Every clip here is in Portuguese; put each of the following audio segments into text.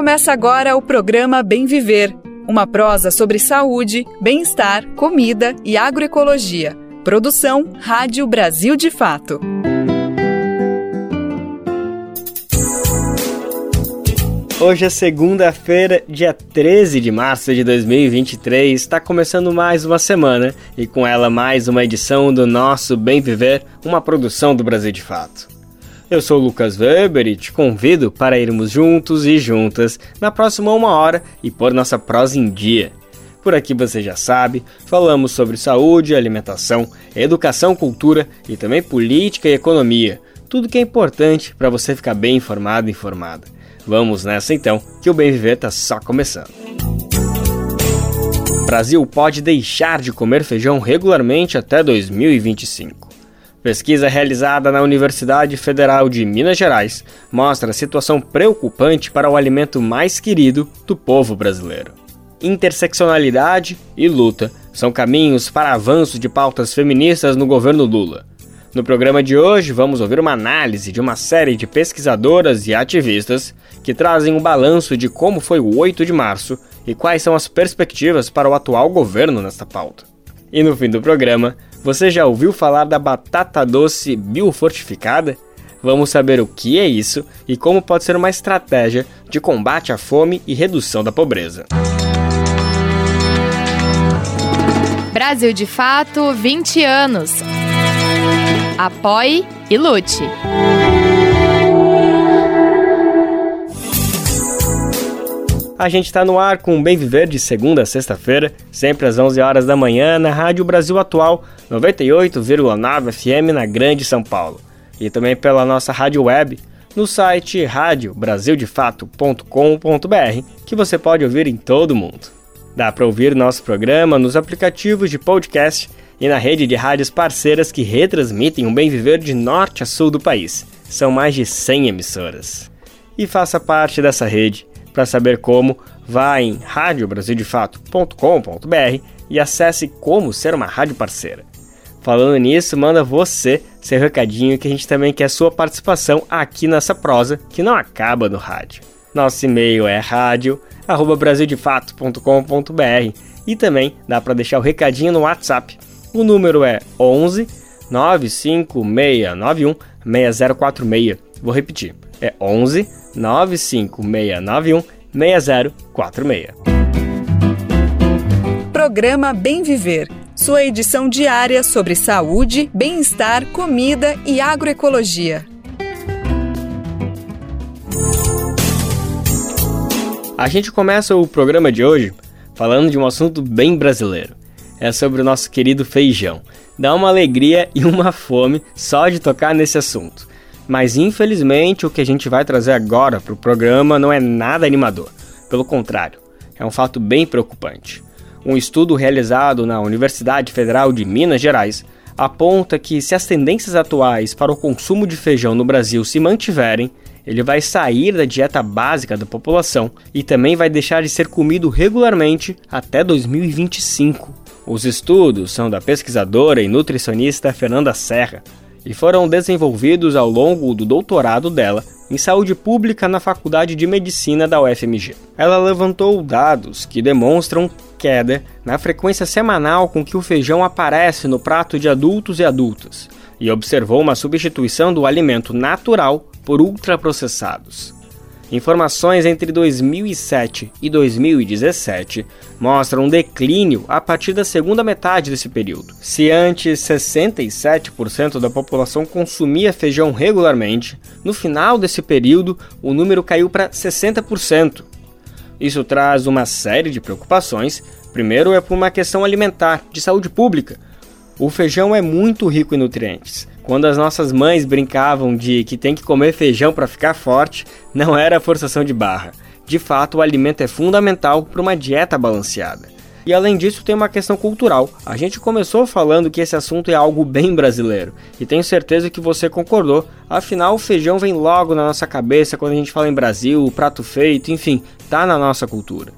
Começa agora o programa Bem Viver, uma prosa sobre saúde, bem-estar, comida e agroecologia. Produção Rádio Brasil de Fato. Hoje é segunda-feira, dia 13 de março de 2023. Está começando mais uma semana e com ela mais uma edição do nosso Bem Viver, uma produção do Brasil de Fato. Eu sou o Lucas Weber e te convido para irmos juntos e juntas na próxima uma hora e pôr nossa prosa em dia. Por aqui você já sabe, falamos sobre saúde, alimentação, educação, cultura e também política e economia. Tudo que é importante para você ficar bem informado e informada. Vamos nessa então, que o Bem Viver está só começando. O Brasil pode deixar de comer feijão regularmente até 2025. Pesquisa realizada na Universidade Federal de Minas Gerais mostra a situação preocupante para o alimento mais querido do povo brasileiro. Interseccionalidade e luta são caminhos para avanço de pautas feministas no governo Lula. No programa de hoje, vamos ouvir uma análise de uma série de pesquisadoras e ativistas que trazem um balanço de como foi o 8 de março e quais são as perspectivas para o atual governo nesta pauta. E no fim do programa, você já ouviu falar da batata doce biofortificada? Vamos saber o que é isso e como pode ser uma estratégia de combate à fome e redução da pobreza. Brasil de Fato 20 anos. Apoie e lute. A gente está no ar com o Bem Viver de segunda a sexta-feira, sempre às 11 horas da manhã, na Rádio Brasil Atual, 98,9 FM na Grande São Paulo. E também pela nossa rádio web, no site radiobrasildefato.com.br, que você pode ouvir em todo o mundo. Dá para ouvir nosso programa nos aplicativos de podcast e na rede de rádios parceiras que retransmitem o Bem Viver de norte a sul do país. São mais de 100 emissoras. E faça parte dessa rede para saber como, vá em radiobrasildefato.com.br e acesse como ser uma rádio parceira. Falando nisso, manda você seu recadinho que a gente também quer sua participação aqui nessa prosa que não acaba no rádio. Nosso e-mail é radio@brasildefato.com.br e também dá para deixar o recadinho no WhatsApp. O número é 11 95691 6046. Vou repetir. É 11 95691 6046. Programa Bem Viver. Sua edição diária sobre saúde, bem-estar, comida e agroecologia. A gente começa o programa de hoje falando de um assunto bem brasileiro. É sobre o nosso querido feijão. Dá uma alegria e uma fome só de tocar nesse assunto. Mas infelizmente o que a gente vai trazer agora para o programa não é nada animador. Pelo contrário, é um fato bem preocupante. Um estudo realizado na Universidade Federal de Minas Gerais aponta que se as tendências atuais para o consumo de feijão no Brasil se mantiverem, ele vai sair da dieta básica da população e também vai deixar de ser comido regularmente até 2025. Os estudos são da pesquisadora e nutricionista Fernanda Serra, e foram desenvolvidos ao longo do doutorado dela em saúde pública na Faculdade de Medicina da UFMG. Ela levantou dados que demonstram queda na frequência semanal com que o feijão aparece no prato de adultos e adultas e observou uma substituição do alimento natural por ultraprocessados. Informações entre 2007 e 2017 mostram um declínio a partir da segunda metade desse período. Se antes 67% da população consumia feijão regularmente, no final desse período o número caiu para 60%. Isso traz uma série de preocupações. Primeiro é por uma questão alimentar, de saúde pública. O feijão é muito rico em nutrientes, quando as nossas mães brincavam de que tem que comer feijão para ficar forte, não era forçação de barra. De fato, o alimento é fundamental para uma dieta balanceada. E além disso, tem uma questão cultural. A gente começou falando que esse assunto é algo bem brasileiro, e tenho certeza que você concordou. Afinal, o feijão vem logo na nossa cabeça quando a gente fala em Brasil, prato feito, enfim, tá na nossa cultura.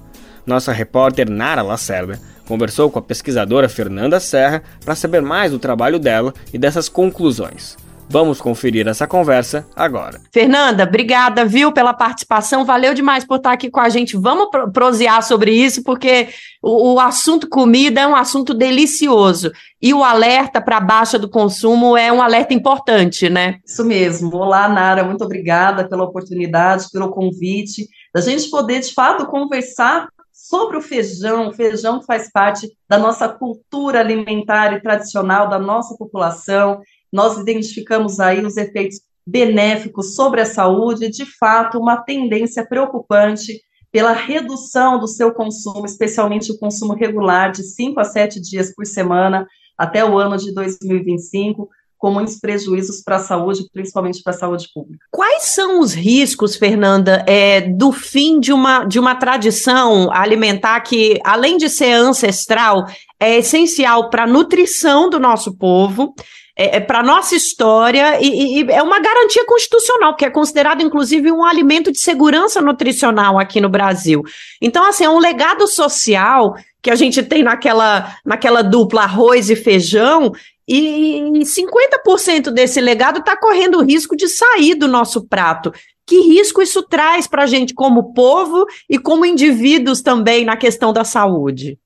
Nossa repórter Nara Lacerda conversou com a pesquisadora Fernanda Serra para saber mais do trabalho dela e dessas conclusões. Vamos conferir essa conversa agora. Fernanda, obrigada, viu, pela participação. Valeu demais por estar aqui com a gente. Vamos prosear sobre isso, porque o, o assunto comida é um assunto delicioso. E o alerta para baixa do consumo é um alerta importante, né? Isso mesmo. Olá, Nara, muito obrigada pela oportunidade, pelo convite, da gente poder, de fato, conversar sobre o feijão. O feijão faz parte da nossa cultura alimentar e tradicional da nossa população nós identificamos aí os efeitos benéficos sobre a saúde, de fato, uma tendência preocupante pela redução do seu consumo, especialmente o consumo regular, de 5 a 7 dias por semana, até o ano de 2025, com muitos prejuízos para a saúde, principalmente para a saúde pública. Quais são os riscos, Fernanda, é, do fim de uma, de uma tradição alimentar que, além de ser ancestral, é essencial para a nutrição do nosso povo? é, é para a nossa história e, e, é uma garantia constitucional, que é considerado, inclusive, um alimento de segurança nutricional aqui no Brasil. Então, assim, é um legado social que a gente tem naquela, naquela dupla arroz e feijão, e 50% desse legado está correndo o risco de sair do nosso prato. Que risco isso traz para a gente como povo e como indivíduos também na questão da saúde?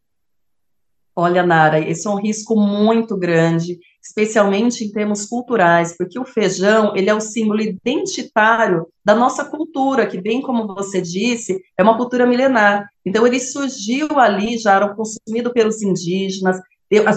Olha, Nara, esse é um risco muito grande especialmente em termos culturais, porque o feijão, ele é o símbolo identitário da nossa cultura, que bem como você disse, é uma cultura milenar. Então ele surgiu ali, já era consumido pelos indígenas,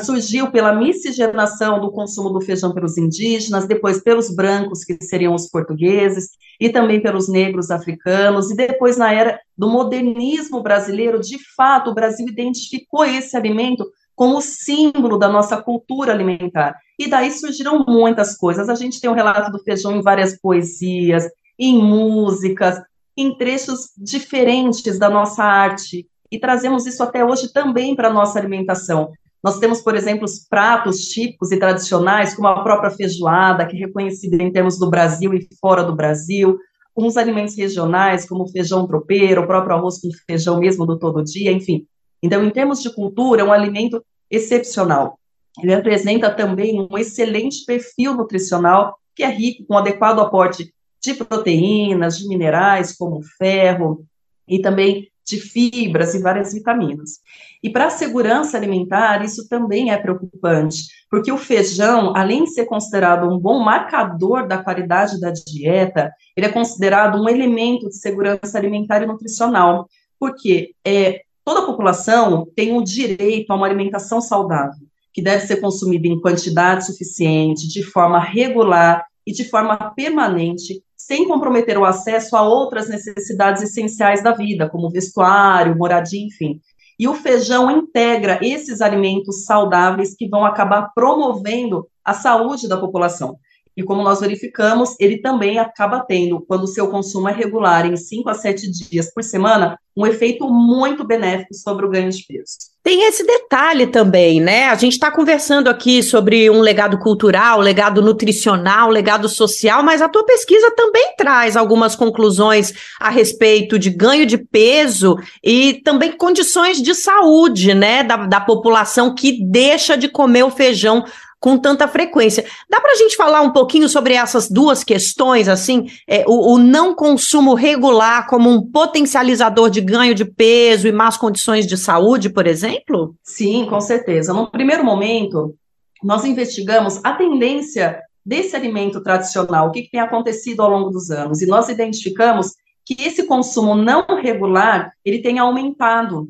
surgiu pela miscigenação do consumo do feijão pelos indígenas, depois pelos brancos, que seriam os portugueses, e também pelos negros africanos, e depois na era do modernismo brasileiro, de fato, o Brasil identificou esse alimento como símbolo da nossa cultura alimentar. E daí surgiram muitas coisas. A gente tem o um relato do feijão em várias poesias, em músicas, em trechos diferentes da nossa arte. E trazemos isso até hoje também para a nossa alimentação. Nós temos, por exemplo, os pratos típicos e tradicionais, como a própria feijoada, que é reconhecida em termos do Brasil e fora do Brasil, uns alimentos regionais, como o feijão tropeiro, o próprio arroz com feijão mesmo do todo dia, enfim. Então, em termos de cultura, é um alimento excepcional. Ele apresenta também um excelente perfil nutricional, que é rico com adequado aporte de proteínas, de minerais, como ferro, e também de fibras e várias vitaminas. E para a segurança alimentar, isso também é preocupante, porque o feijão, além de ser considerado um bom marcador da qualidade da dieta, ele é considerado um elemento de segurança alimentar e nutricional, porque é, Toda a população tem o direito a uma alimentação saudável, que deve ser consumida em quantidade suficiente, de forma regular e de forma permanente, sem comprometer o acesso a outras necessidades essenciais da vida, como vestuário, moradia, enfim. E o feijão integra esses alimentos saudáveis que vão acabar promovendo a saúde da população. E como nós verificamos, ele também acaba tendo, quando o seu consumo é regular em 5 a 7 dias por semana, um efeito muito benéfico sobre o ganho de peso. Tem esse detalhe também, né? A gente está conversando aqui sobre um legado cultural, legado nutricional, legado social, mas a tua pesquisa também traz algumas conclusões a respeito de ganho de peso e também condições de saúde, né, da, da população que deixa de comer o feijão com tanta frequência. Dá para a gente falar um pouquinho sobre essas duas questões, assim, é, o, o, não consumo regular como um potencializador de ganho de peso e más condições de saúde, por exemplo? Sim, com certeza. No primeiro momento, nós investigamos a tendência desse alimento tradicional, o que, que tem acontecido ao longo dos anos, e nós identificamos que esse consumo não regular, ele tem aumentado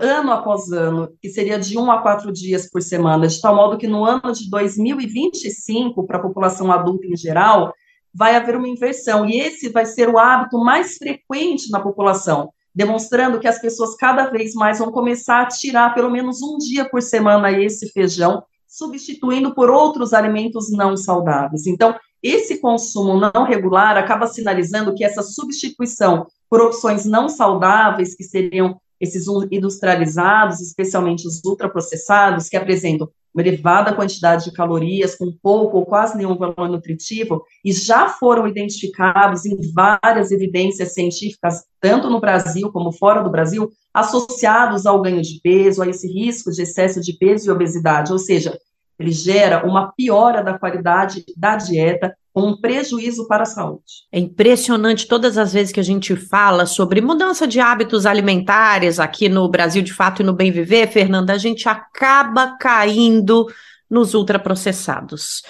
ano após ano, que seria de um a quatro dias por semana, de tal modo que no ano de 2025, para a população adulta em geral, vai haver uma inversão, e esse vai ser o hábito mais frequente na população, demonstrando que as pessoas cada vez mais vão começar a tirar pelo menos um dia por semana esse feijão, substituindo por outros alimentos não saudáveis. Então, esse consumo não regular acaba sinalizando que essa substituição por opções não saudáveis, que seriam esses industrializados, especialmente os ultraprocessados, que apresentam uma elevada quantidade de calorias, com pouco ou quase nenhum valor nutritivo, e já foram identificados em várias evidências científicas, tanto no Brasil como fora do Brasil, associados ao ganho de peso, a esse risco de excesso de peso e obesidade. Ou seja, ele gera uma piora da qualidade da dieta, com um prejuízo para a saúde. É impressionante todas as vezes que a gente fala sobre mudança de hábitos alimentares aqui no Brasil de Fato e no Bem Viver, Fernanda, a gente acaba caindo nos ultraprocessados.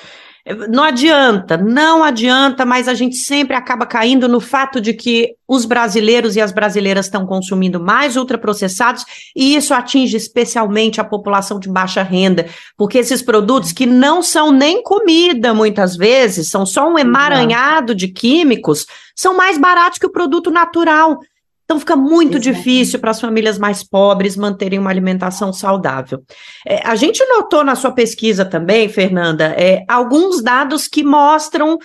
Não adianta, não adianta, mas a gente sempre acaba caindo no fato de que os brasileiros e as brasileiras estão consumindo mais ultraprocessados e isso atinge especialmente a população de baixa renda, porque esses produtos que não são nem comida muitas vezes, são só um emaranhado de químicos, são mais baratos que o produto natural. Então fica muito difícil para as famílias mais pobres manterem uma alimentação saudável. É, a gente notou na sua pesquisa também, Fernanda, é, alguns dados que mostram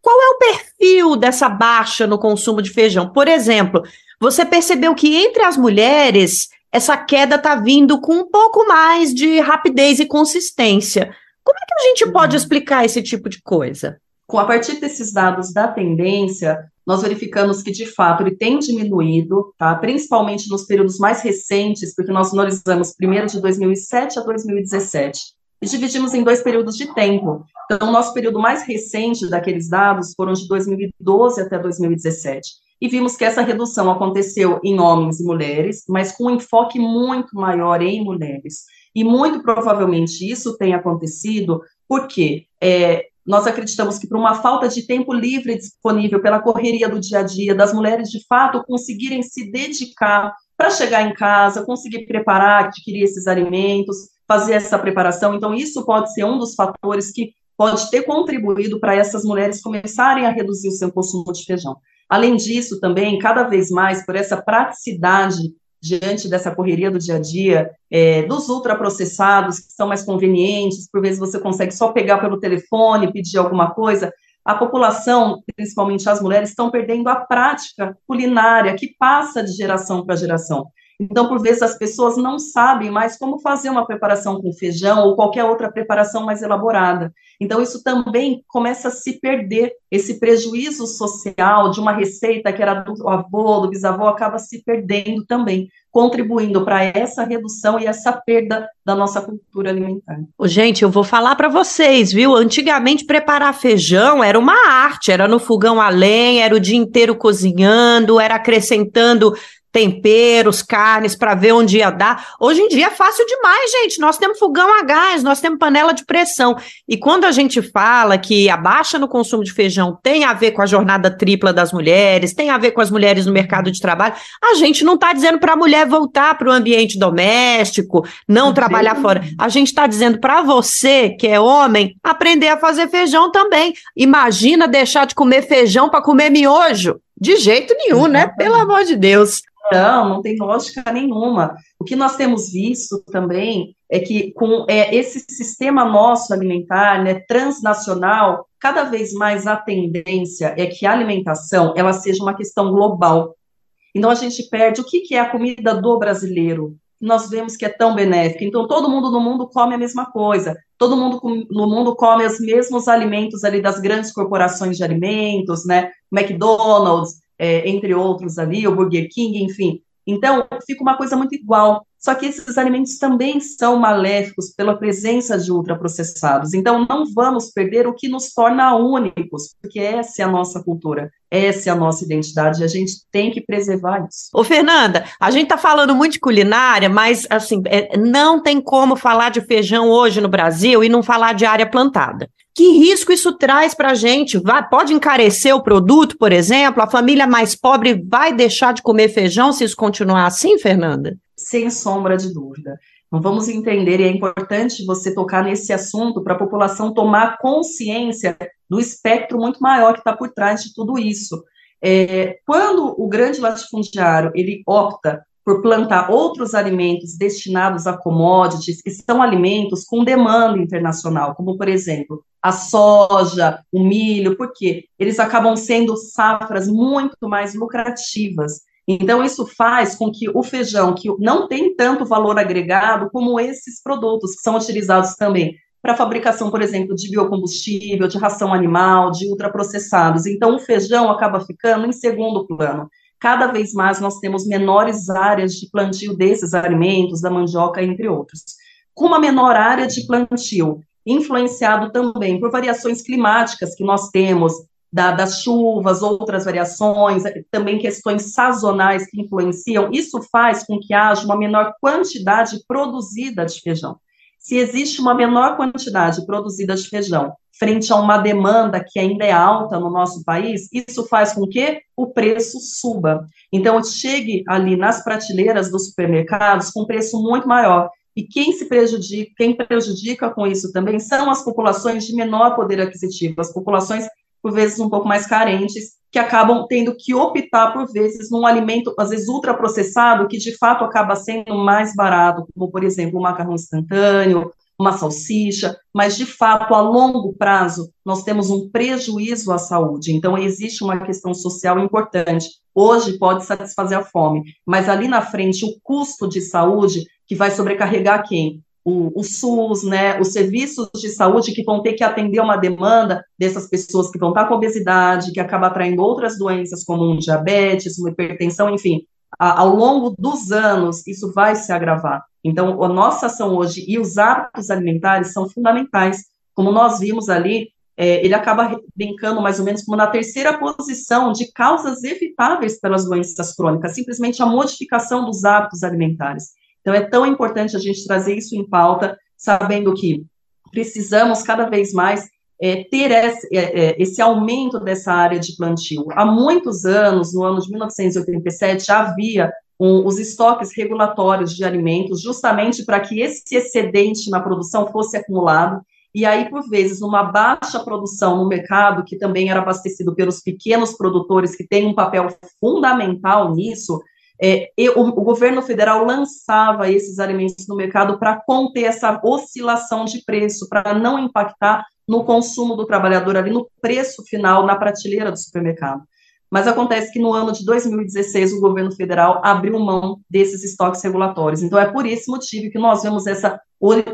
qual é o perfil dessa baixa no consumo de feijão. Por exemplo, você percebeu que entre as mulheres essa queda está vindo com um pouco mais de rapidez e consistência. Como é que a gente pode uhum. explicar esse tipo de coisa? Com a partir desses dados da tendência, nós verificamos que, de fato, ele tem diminuído, tá? principalmente nos períodos mais recentes, porque nós analisamos primeiro de 2007 a 2017, e dividimos em dois períodos de tempo. Então, o nosso período mais recente daqueles dados foram de 2012 até 2017. E vimos que essa redução aconteceu em homens e mulheres, mas com um enfoque muito maior em mulheres. E muito provavelmente isso tem acontecido porque é, nós acreditamos que por uma falta de tempo livre disponível pela correria do dia a dia, das mulheres de fato conseguirem se dedicar para chegar em casa, conseguir preparar, adquirir esses alimentos, fazer essa preparação. Então, isso pode ser um dos fatores que pode ter contribuído para essas mulheres começarem a reduzir o seu consumo de feijão. Além disso, também, cada vez mais, por essa praticidade diante dessa correria do dia a dia, é, dos ultraprocessados, que são mais convenientes, por vezes você consegue só pegar pelo telefone, pedir alguma coisa, a população, principalmente as mulheres, estão perdendo a prática culinária que passa de geração para geração. Então, por vezes, as pessoas não sabem mais como fazer uma preparação com feijão ou qualquer outra preparação mais elaborada. Então, isso também começa a se perder. Esse prejuízo social de uma receita que era do avô, do bisavô, acaba se perdendo também, contribuindo para essa redução e essa perda da nossa cultura alimentar. Gente, eu vou falar para vocês, viu? Antigamente, preparar feijão era uma arte, era no fogão a lenha, era o dia inteiro cozinhando, era acrescentando temperos, carnes, para ver onde ia dar. Hoje em dia é fácil demais, gente. Nós temos fogão a gás, nós temos panela de pressão. E quando a gente fala que a baixa no consumo de feijão tem a ver com a jornada tripla das mulheres, tem a ver com as mulheres no mercado de trabalho, a gente não está dizendo para a mulher voltar para o ambiente doméstico, não trabalhar fora. A gente está dizendo para você, que é homem, aprender a fazer feijão também. Imagina deixar de comer feijão para comer miojo. De jeito nenhum, né? Pelo amor de Deus. Não, não tem lógica nenhuma. O que nós temos visto também é que com é, esse sistema nosso alimentar, né, transnacional, cada vez mais a tendência é que a alimentação ela seja uma questão global. Então a gente perde o que, que é a comida do brasileiro. Nós vemos que é tão benéfica. Então todo mundo no mundo come a mesma coisa. Todo mundo no mundo come os mesmos alimentos ali das grandes corporações de alimentos, né? McDonald's, é, entre outros ali, o Burger King, enfim. Então, fica uma coisa muito igual. Só que esses alimentos também são maléficos pela presença de ultraprocessados. Então, não vamos perder o que nos torna únicos, porque essa é a nossa cultura, essa é a nossa identidade, e a gente tem que preservar isso. Ô, Fernanda, a gente está falando muito de culinária, mas, assim, é, não tem como falar de feijão hoje no Brasil e não falar de área plantada. Que risco isso traz para a gente? Vai, pode encarecer o produto, por exemplo? A família mais pobre vai deixar de comer feijão se isso continuar assim, Fernanda? Sem sombra de dúvida. Então, vamos entender, e é importante você tocar nesse assunto para a população tomar consciência do espectro muito maior que está por trás de tudo isso. É, quando o grande latifundiário ele opta por plantar outros alimentos destinados a commodities, que são alimentos com demanda internacional, como, por exemplo, a soja, o milho, porque eles acabam sendo safras muito mais lucrativas. Então, isso faz com que o feijão, que não tem tanto valor agregado como esses produtos que são utilizados também para fabricação, por exemplo, de biocombustível, de ração animal, de ultraprocessados. Então, o feijão acaba ficando em segundo plano cada vez mais nós temos menores áreas de plantio desses alimentos, da mandioca, entre outros. com uma menor área de plantio, influenciado também por variações climáticas que nós temos, da, das chuvas, outras variações, também questões sazonais que influenciam, isso faz com que haja uma menor quantidade produzida de feijão. Se existe uma menor quantidade produzida de feijão frente a uma demanda que ainda é alta no nosso país, isso faz com que o preço suba. Então, chegue ali nas prateleiras dos supermercados com preço muito maior. E quem se prejudica, quem prejudica com isso também são as populações de menor poder aquisitivo, as populações por vezes um pouco mais carentes, que acabam tendo que optar por vezes num alimento às vezes ultraprocessado que de fato acaba sendo mais barato, como por exemplo, o macarrão instantâneo, uma salsicha, mas de fato, a longo prazo, nós temos um prejuízo à saúde. Então, existe uma questão social importante. Hoje pode satisfazer a fome, mas ali na frente, o custo de saúde que vai sobrecarregar quem? O, o, SUS, né, os serviços de saúde que vão ter que atender uma demanda dessas pessoas que vão estar com obesidade, que acaba atraindo outras doenças como diabetes, hipertensão, enfim, a, ao longo dos anos isso vai se agravar. Então, a nossa ação hoje e os hábitos alimentares são fundamentais. Como nós vimos ali, é, ele acaba brincando mais ou menos como na terceira posição de causas evitáveis pelas doenças crônicas, simplesmente a modificação dos hábitos alimentares. Então, é tão importante a gente trazer isso em pauta, sabendo que precisamos cada vez mais é, ter esse, é, é, esse, aumento dessa área de plantio. Há muitos anos, no ano de 1987, já havia um, os estoques regulatórios de alimentos, justamente para que esse excedente na produção fosse acumulado, e aí, por vezes, uma baixa produção no mercado, que também era abastecido pelos pequenos produtores, que têm um papel fundamental nisso, é, o, o, governo federal lançava esses alimentos no mercado para conter essa oscilação de preço, para não impactar no consumo do trabalhador ali no preço final na prateleira do supermercado. Mas acontece que no ano de 2016 o governo federal abriu mão desses estoques regulatórios. Então é por esse motivo que nós vemos essa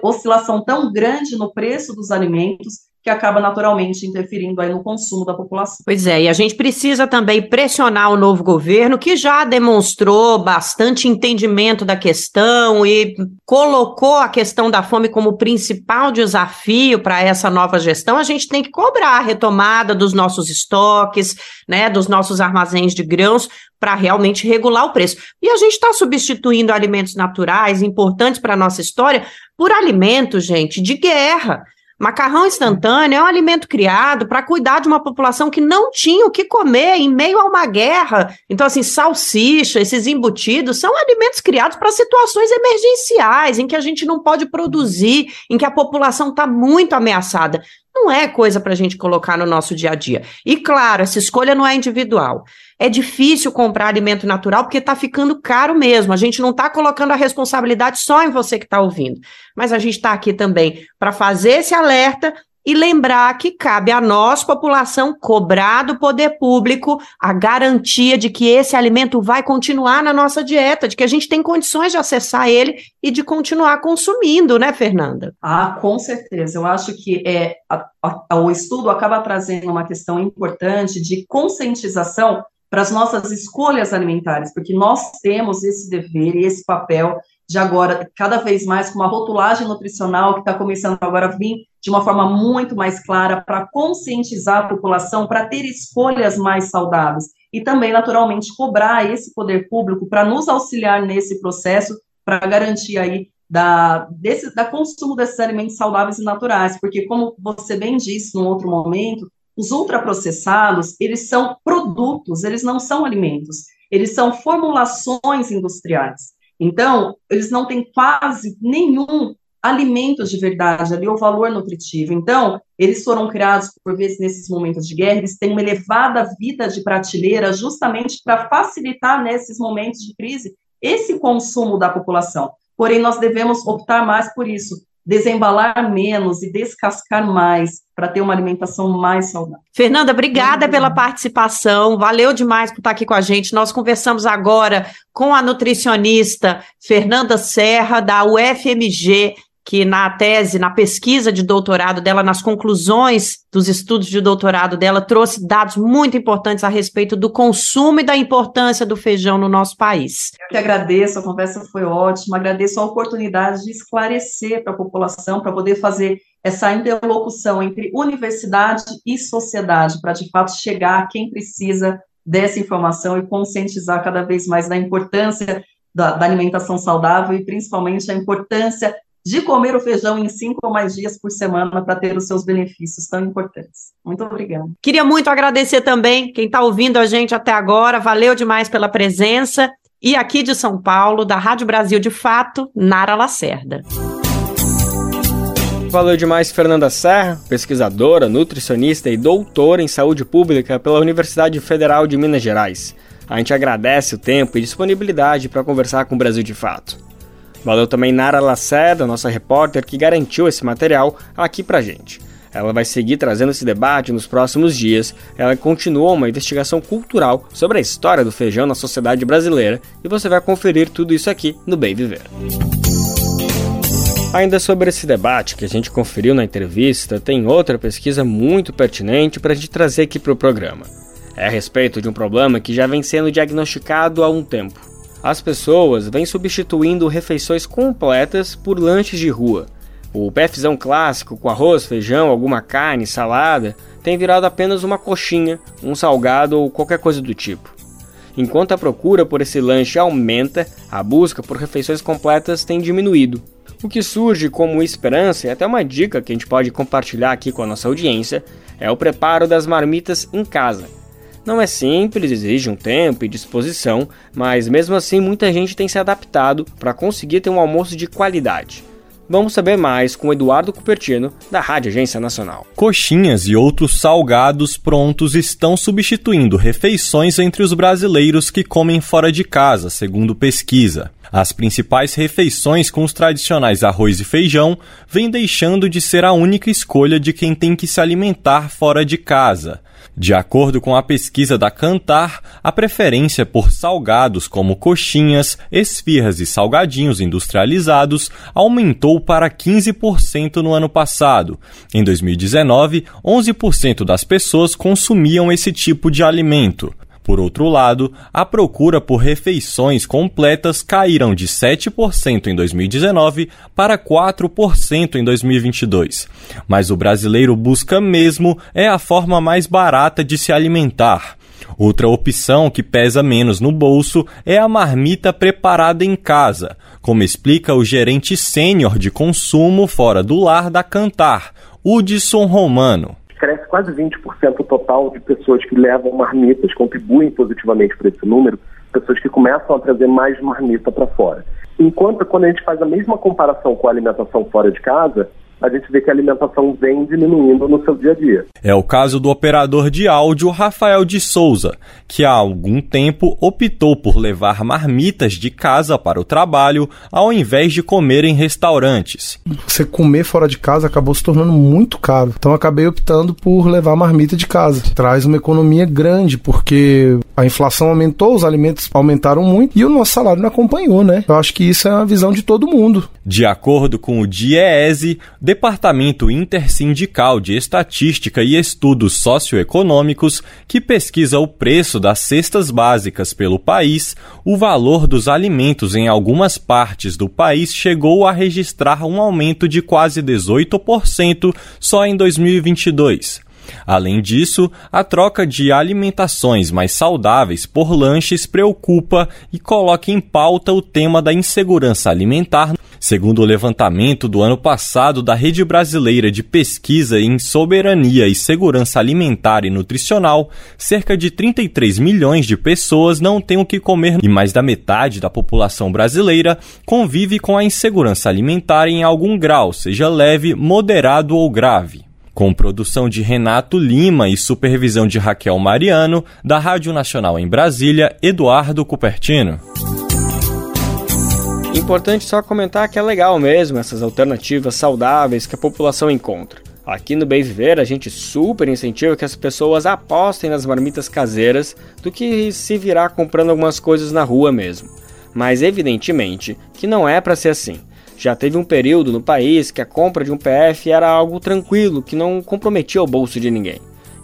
oscilação tão grande no preço dos alimentos que acaba naturalmente interferindo aí no consumo da população. Pois é, e a gente precisa também pressionar o novo governo, que já demonstrou bastante entendimento da questão e colocou a questão da fome como principal desafio para essa nova gestão. A gente tem que cobrar a retomada dos nossos estoques, né, dos nossos armazéns de grãos, para realmente regular o preço. E a gente está substituindo alimentos naturais, importantes para a nossa história, por alimentos, gente, de guerra. Macarrão instantâneo é um alimento criado para cuidar de uma população que não tinha o que comer em meio a uma guerra. Então, assim, salsicha, esses embutidos, são alimentos criados para situações emergenciais, em que a gente não pode produzir, em que a população está muito ameaçada não é coisa para a gente colocar no nosso dia a dia. E claro, essa escolha não é individual. É difícil comprar alimento natural porque está ficando caro mesmo. A gente não está colocando a responsabilidade só em você que está ouvindo. Mas a gente está aqui também para fazer esse alerta e lembrar que cabe a nós, população, cobrar do poder público a garantia de que esse alimento vai continuar na nossa dieta, de que a gente tem condições de acessar ele e de continuar consumindo, né, Fernanda? Ah, com certeza. Eu acho que é, a, a, o estudo acaba trazendo uma questão importante de conscientização para as nossas escolhas alimentares, porque nós temos esse dever e esse papel de agora, cada vez mais, com uma rotulagem nutricional que está começando agora a vir de uma forma muito mais clara para conscientizar a população, para ter escolhas mais saudáveis e também, naturalmente, cobrar esse poder público para nos auxiliar nesse processo, para garantir aí da, desse, da consumo desses alimentos saudáveis e naturais, porque, como você bem disse num outro momento, os ultraprocessados, eles são produtos, eles não são alimentos, eles são formulações industriais. Então, eles não têm quase nenhum alimento de verdade ali, o valor nutritivo. Então, eles foram criados, por vezes, nesses momentos de guerra, eles têm uma elevada vida de prateleira justamente para facilitar, nesses momentos de crise, esse consumo da população. Porém, nós devemos optar mais por isso, desembalar menos e descascar mais para ter uma alimentação mais saudável. Fernanda, obrigada pela participação. Valeu demais por estar aqui com a gente. Nós conversamos agora com a nutricionista Fernanda Serra da UFMG que na tese, na pesquisa de doutorado dela, nas conclusões dos estudos de doutorado dela, trouxe dados muito importantes a respeito do consumo e da importância do feijão no nosso país. Eu que agradeço, a conversa foi ótima, agradeço a oportunidade de esclarecer para a população, para poder fazer essa interlocução entre universidade e sociedade, para de fato chegar a quem precisa dessa informação e conscientizar cada vez mais da importância da, da alimentação saudável e principalmente a importância de comer o feijão em cinco ou mais dias por semana para ter os seus benefícios tão importantes. Muito obrigada. Queria muito agradecer também quem está ouvindo a gente até agora. Valeu demais pela presença. E aqui de São Paulo, da Rádio Brasil de Fato, Nara Lacerda. Valeu demais, Fernanda Serra, pesquisadora, nutricionista e doutora em saúde pública pela Universidade Federal de Minas Gerais. A gente agradece o tempo e disponibilidade para conversar com o Brasil de Fato. Valeu também Nara Lacerda, nossa repórter, que garantiu esse material aqui pra gente. Ela vai seguir trazendo esse debate nos próximos dias. Ela continua uma investigação cultural sobre a história do feijão na sociedade brasileira e você vai conferir tudo isso aqui no Bem Viver. Ainda sobre esse debate que a gente conferiu na entrevista, tem outra pesquisa muito pertinente para a gente trazer aqui para o programa. É a respeito de um problema que já vem sendo diagnosticado há um tempo. As pessoas vêm substituindo refeições completas por lanches de rua. O PFzão clássico com arroz, feijão, alguma carne, salada tem virado apenas uma coxinha, um salgado ou qualquer coisa do tipo. Enquanto a procura por esse lanche aumenta, a busca por refeições completas tem diminuído. O que surge como esperança e até uma dica que a gente pode compartilhar aqui com a nossa audiência é o preparo das marmitas em casa. Não é simples, exige um tempo e disposição, mas mesmo assim muita gente tem se adaptado para conseguir ter um almoço de qualidade. Vamos saber mais com Eduardo Cupertino, da Rádio Agência Nacional. Coxinhas e outros salgados prontos estão substituindo refeições entre os brasileiros que comem fora de casa, segundo pesquisa. As principais refeições com os tradicionais arroz e feijão vêm deixando de ser a única escolha de quem tem que se alimentar fora de casa. De acordo com a pesquisa da Cantar, a preferência por salgados como coxinhas, esfirras e salgadinhos industrializados aumentou para 15% no ano passado. Em 2019, 11% das pessoas consumiam esse tipo de alimento. Por outro lado, a procura por refeições completas caíram de 7% em 2019 para 4% em 2022. Mas o brasileiro busca mesmo é a forma mais barata de se alimentar. Outra opção que pesa menos no bolso é a marmita preparada em casa, como explica o gerente sênior de consumo fora do lar da Cantar, Hudson Romano cresce quase 20% o total de pessoas que levam marmitas, contribuem positivamente para esse número, pessoas que começam a trazer mais marmita para fora. Enquanto quando a gente faz a mesma comparação com a alimentação fora de casa, a gente vê que a alimentação vem diminuindo no seu dia a dia. É o caso do operador de áudio Rafael de Souza, que há algum tempo optou por levar marmitas de casa para o trabalho ao invés de comer em restaurantes. Você comer fora de casa acabou se tornando muito caro, então acabei optando por levar marmita de casa. Traz uma economia grande, porque a inflação aumentou, os alimentos aumentaram muito e o nosso salário não acompanhou, né? Eu acho que isso é a visão de todo mundo. De acordo com o DIEESE, Departamento Intersindical de Estatística e Estudos Socioeconômicos, que pesquisa o preço das cestas básicas pelo país, o valor dos alimentos em algumas partes do país chegou a registrar um aumento de quase 18% só em 2022. Além disso, a troca de alimentações mais saudáveis por lanches preocupa e coloca em pauta o tema da insegurança alimentar. Segundo o levantamento do ano passado da Rede Brasileira de Pesquisa em Soberania e Segurança Alimentar e Nutricional, cerca de 33 milhões de pessoas não têm o que comer e mais da metade da população brasileira convive com a insegurança alimentar em algum grau, seja leve, moderado ou grave com produção de Renato Lima e supervisão de Raquel Mariano, da Rádio Nacional em Brasília, Eduardo Cupertino. Importante só comentar que é legal mesmo essas alternativas saudáveis que a população encontra. Aqui no Bem Viver a gente super incentiva que as pessoas apostem nas marmitas caseiras do que se virar comprando algumas coisas na rua mesmo. Mas evidentemente que não é para ser assim. Já teve um período no país que a compra de um PF era algo tranquilo, que não comprometia o bolso de ninguém.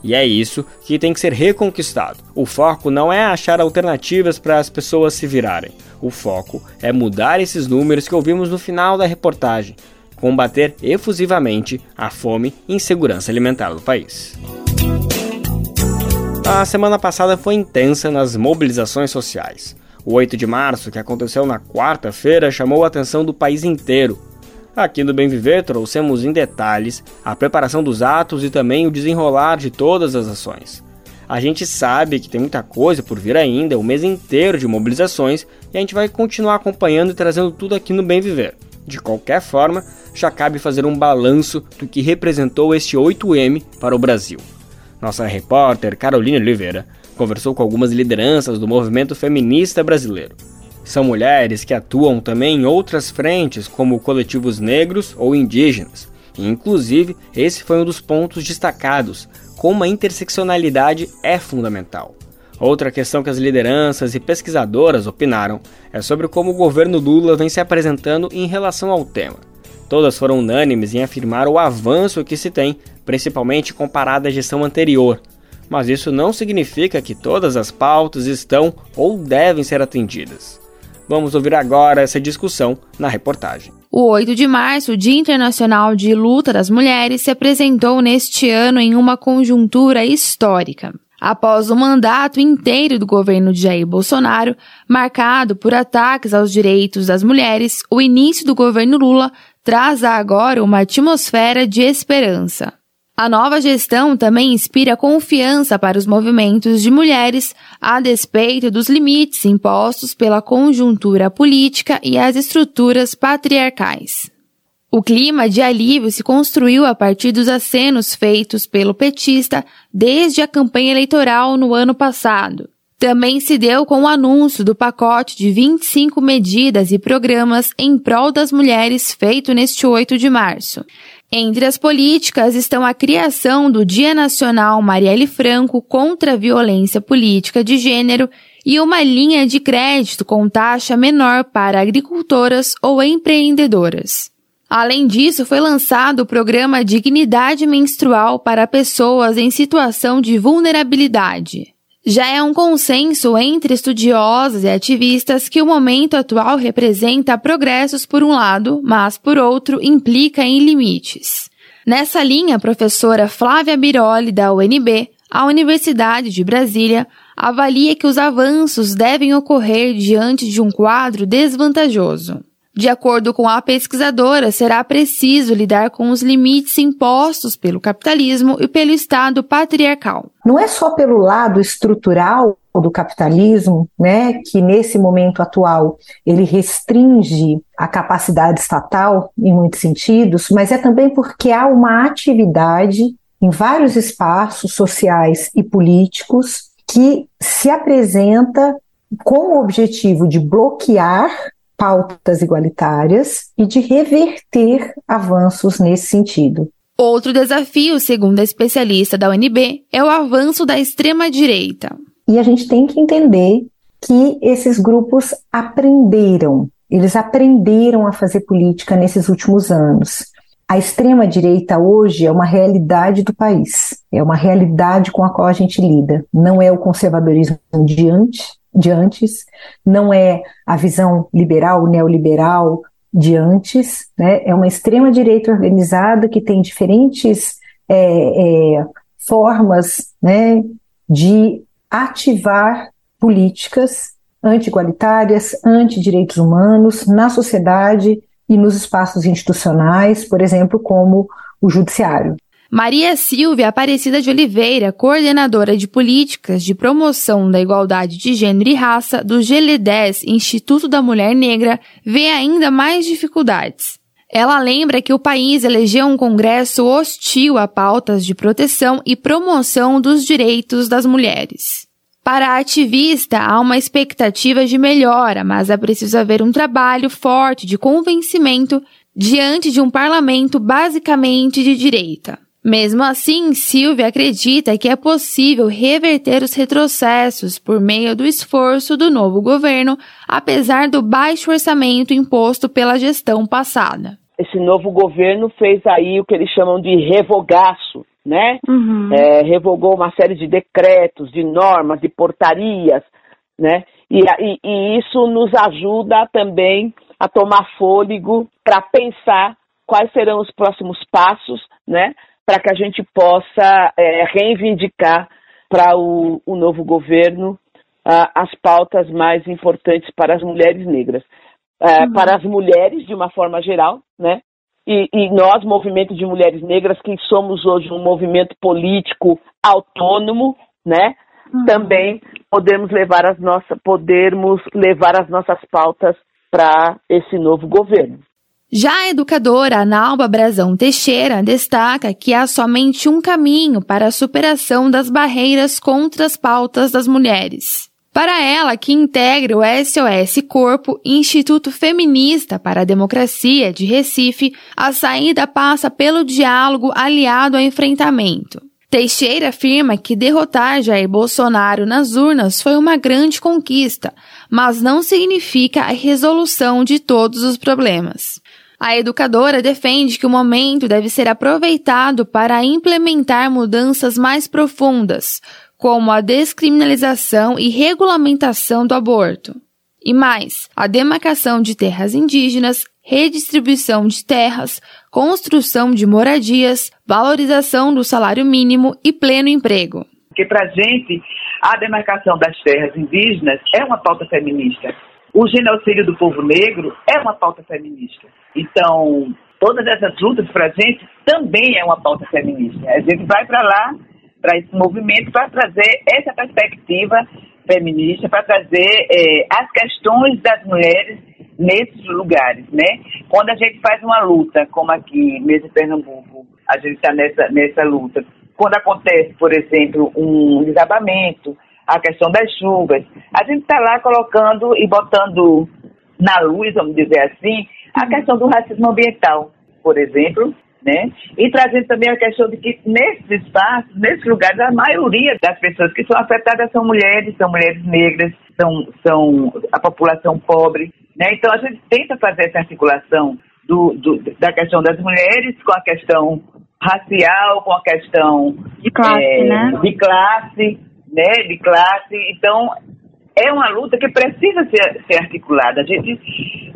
E é isso que tem que ser reconquistado. O foco não é achar alternativas para as pessoas se virarem. O foco é mudar esses números que ouvimos no final da reportagem, combater efusivamente a fome e insegurança alimentar do país. A semana passada foi intensa nas mobilizações sociais. O 8 de março, que aconteceu na quarta-feira, chamou a atenção do país inteiro. Aqui no Bem Viver trouxemos em detalhes a preparação dos atos e também o desenrolar de todas as ações. A gente sabe que tem muita coisa por vir ainda, o um mês inteiro de mobilizações, e a gente vai continuar acompanhando e trazendo tudo aqui no Bem Viver. De qualquer forma, já cabe fazer um balanço do que representou este 8M para o Brasil. Nossa repórter Carolina Oliveira conversou com algumas lideranças do movimento feminista brasileiro. São mulheres que atuam também em outras frentes, como coletivos negros ou indígenas. E, inclusive, esse foi um dos pontos destacados, como a interseccionalidade é fundamental. Outra questão que as lideranças e pesquisadoras opinaram é sobre como o governo Lula vem se apresentando em relação ao tema. Todas foram unânimes em afirmar o avanço que se tem, principalmente comparado à gestão anterior, mas isso não significa que todas as pautas estão ou devem ser atendidas. Vamos ouvir agora essa discussão na reportagem. O 8 de março, Dia Internacional de Luta das Mulheres, se apresentou neste ano em uma conjuntura histórica. Após o mandato inteiro do governo de Jair Bolsonaro, marcado por ataques aos direitos das mulheres, o início do governo Lula traz agora uma atmosfera de esperança. A nova gestão também inspira confiança para os movimentos de mulheres, a despeito dos limites impostos pela conjuntura política e as estruturas patriarcais. O clima de alívio se construiu a partir dos acenos feitos pelo petista desde a campanha eleitoral no ano passado. Também se deu com o anúncio do pacote de 25 medidas e programas em prol das mulheres feito neste 8 de março. Entre as políticas estão a criação do Dia Nacional Marielle Franco contra a Violência Política de Gênero e uma linha de crédito com taxa menor para agricultoras ou empreendedoras. Além disso, foi lançado o programa Dignidade Menstrual para pessoas em situação de vulnerabilidade. Já é um consenso entre estudiosos e ativistas que o momento atual representa progressos por um lado, mas por outro implica em limites. Nessa linha, a professora Flávia Biroli, da UNB, a Universidade de Brasília, avalia que os avanços devem ocorrer diante de um quadro desvantajoso. De acordo com a pesquisadora, será preciso lidar com os limites impostos pelo capitalismo e pelo Estado patriarcal. Não é só pelo lado estrutural do capitalismo, né, que nesse momento atual ele restringe a capacidade estatal em muitos sentidos, mas é também porque há uma atividade em vários espaços sociais e políticos que se apresenta com o objetivo de bloquear pautas igualitárias e de reverter avanços nesse sentido. Outro desafio, segundo a especialista da UNB, é o avanço da extrema-direita. E a gente tem que entender que esses grupos aprenderam, eles aprenderam a fazer política nesses últimos anos. A extrema-direita hoje é uma realidade do país, é uma realidade com a qual a gente lida. Não é o conservadorismo de antes, de antes, não é a visão liberal, neoliberal de antes, né? é uma extrema-direita organizada que tem diferentes é, é, formas né, de ativar políticas anti-igualitárias, anti-direitos humanos na sociedade e nos espaços institucionais, por exemplo, como o judiciário. Maria Silvia Aparecida de Oliveira, coordenadora de políticas de promoção da igualdade de gênero e raça do GL10 Instituto da Mulher Negra, vê ainda mais dificuldades. Ela lembra que o país elegeu um congresso hostil a pautas de proteção e promoção dos direitos das mulheres. Para a ativista, há uma expectativa de melhora, mas é preciso haver um trabalho forte de convencimento diante de um parlamento basicamente de direita. Mesmo assim, Silvia acredita que é possível reverter os retrocessos por meio do esforço do novo governo, apesar do baixo orçamento imposto pela gestão passada. Esse novo governo fez aí o que eles chamam de revogaço, né? Uhum. É, revogou uma série de decretos, de normas, de portarias, né? E, e, e isso nos ajuda também a tomar fôlego para pensar quais serão os próximos passos, né? Para que a gente possa é, reivindicar para o, o, novo governo as pautas mais importantes para as mulheres negras. Uh, uhum. Para as mulheres, de uma forma geral, né? E, e, nós, movimento de mulheres negras, que somos hoje um movimento político autônomo, né? Uhum. Também podemos levar as nossas, podermos levar as nossas pautas para esse novo governo. Já a educadora Analba Brazão Teixeira destaca que há somente um caminho para a superação das barreiras contra as pautas das mulheres. Para ela, que integra o SOS Corpo, Instituto Feminista para a Democracia de Recife, a saída passa pelo diálogo aliado ao enfrentamento. Teixeira afirma que derrotar Jair Bolsonaro nas urnas foi uma grande conquista, mas não significa a resolução de todos os problemas. A educadora defende que o momento deve ser aproveitado para implementar mudanças mais profundas, como a descriminalização e regulamentação do aborto. E mais, a demarcação de terras indígenas, redistribuição de terras, construção de moradias, valorização do salário mínimo e pleno emprego. Porque para a gente, a demarcação das terras indígenas é uma pauta feminista. O genocídio do povo negro é uma pauta feminista. Então, todas essas lutas para a gente também é uma pauta feminista. A gente vai para lá, para esse movimento, para trazer essa perspectiva feminista, para trazer é, as questões das mulheres nesses lugares, né? Quando a gente faz uma luta, como aqui mesmo em Pernambuco, a gente está nessa, nessa luta. Quando acontece, por exemplo, um desabamento, a questão das chuvas. A gente está lá colocando e botando na luz, vamos dizer assim, a uhum. questão do racismo ambiental, por exemplo, né? E trazendo também a questão de que nesses espaços, nesses lugares, a maioria das pessoas que são afetadas são mulheres, são mulheres negras, são, são a população pobre, né? Então a gente tenta fazer essa articulação do, do, da questão das mulheres com a questão racial, com a questão de classe, é, né? de classe, né, de classe. Então, é uma luta que precisa ser, ser articulada. A gente,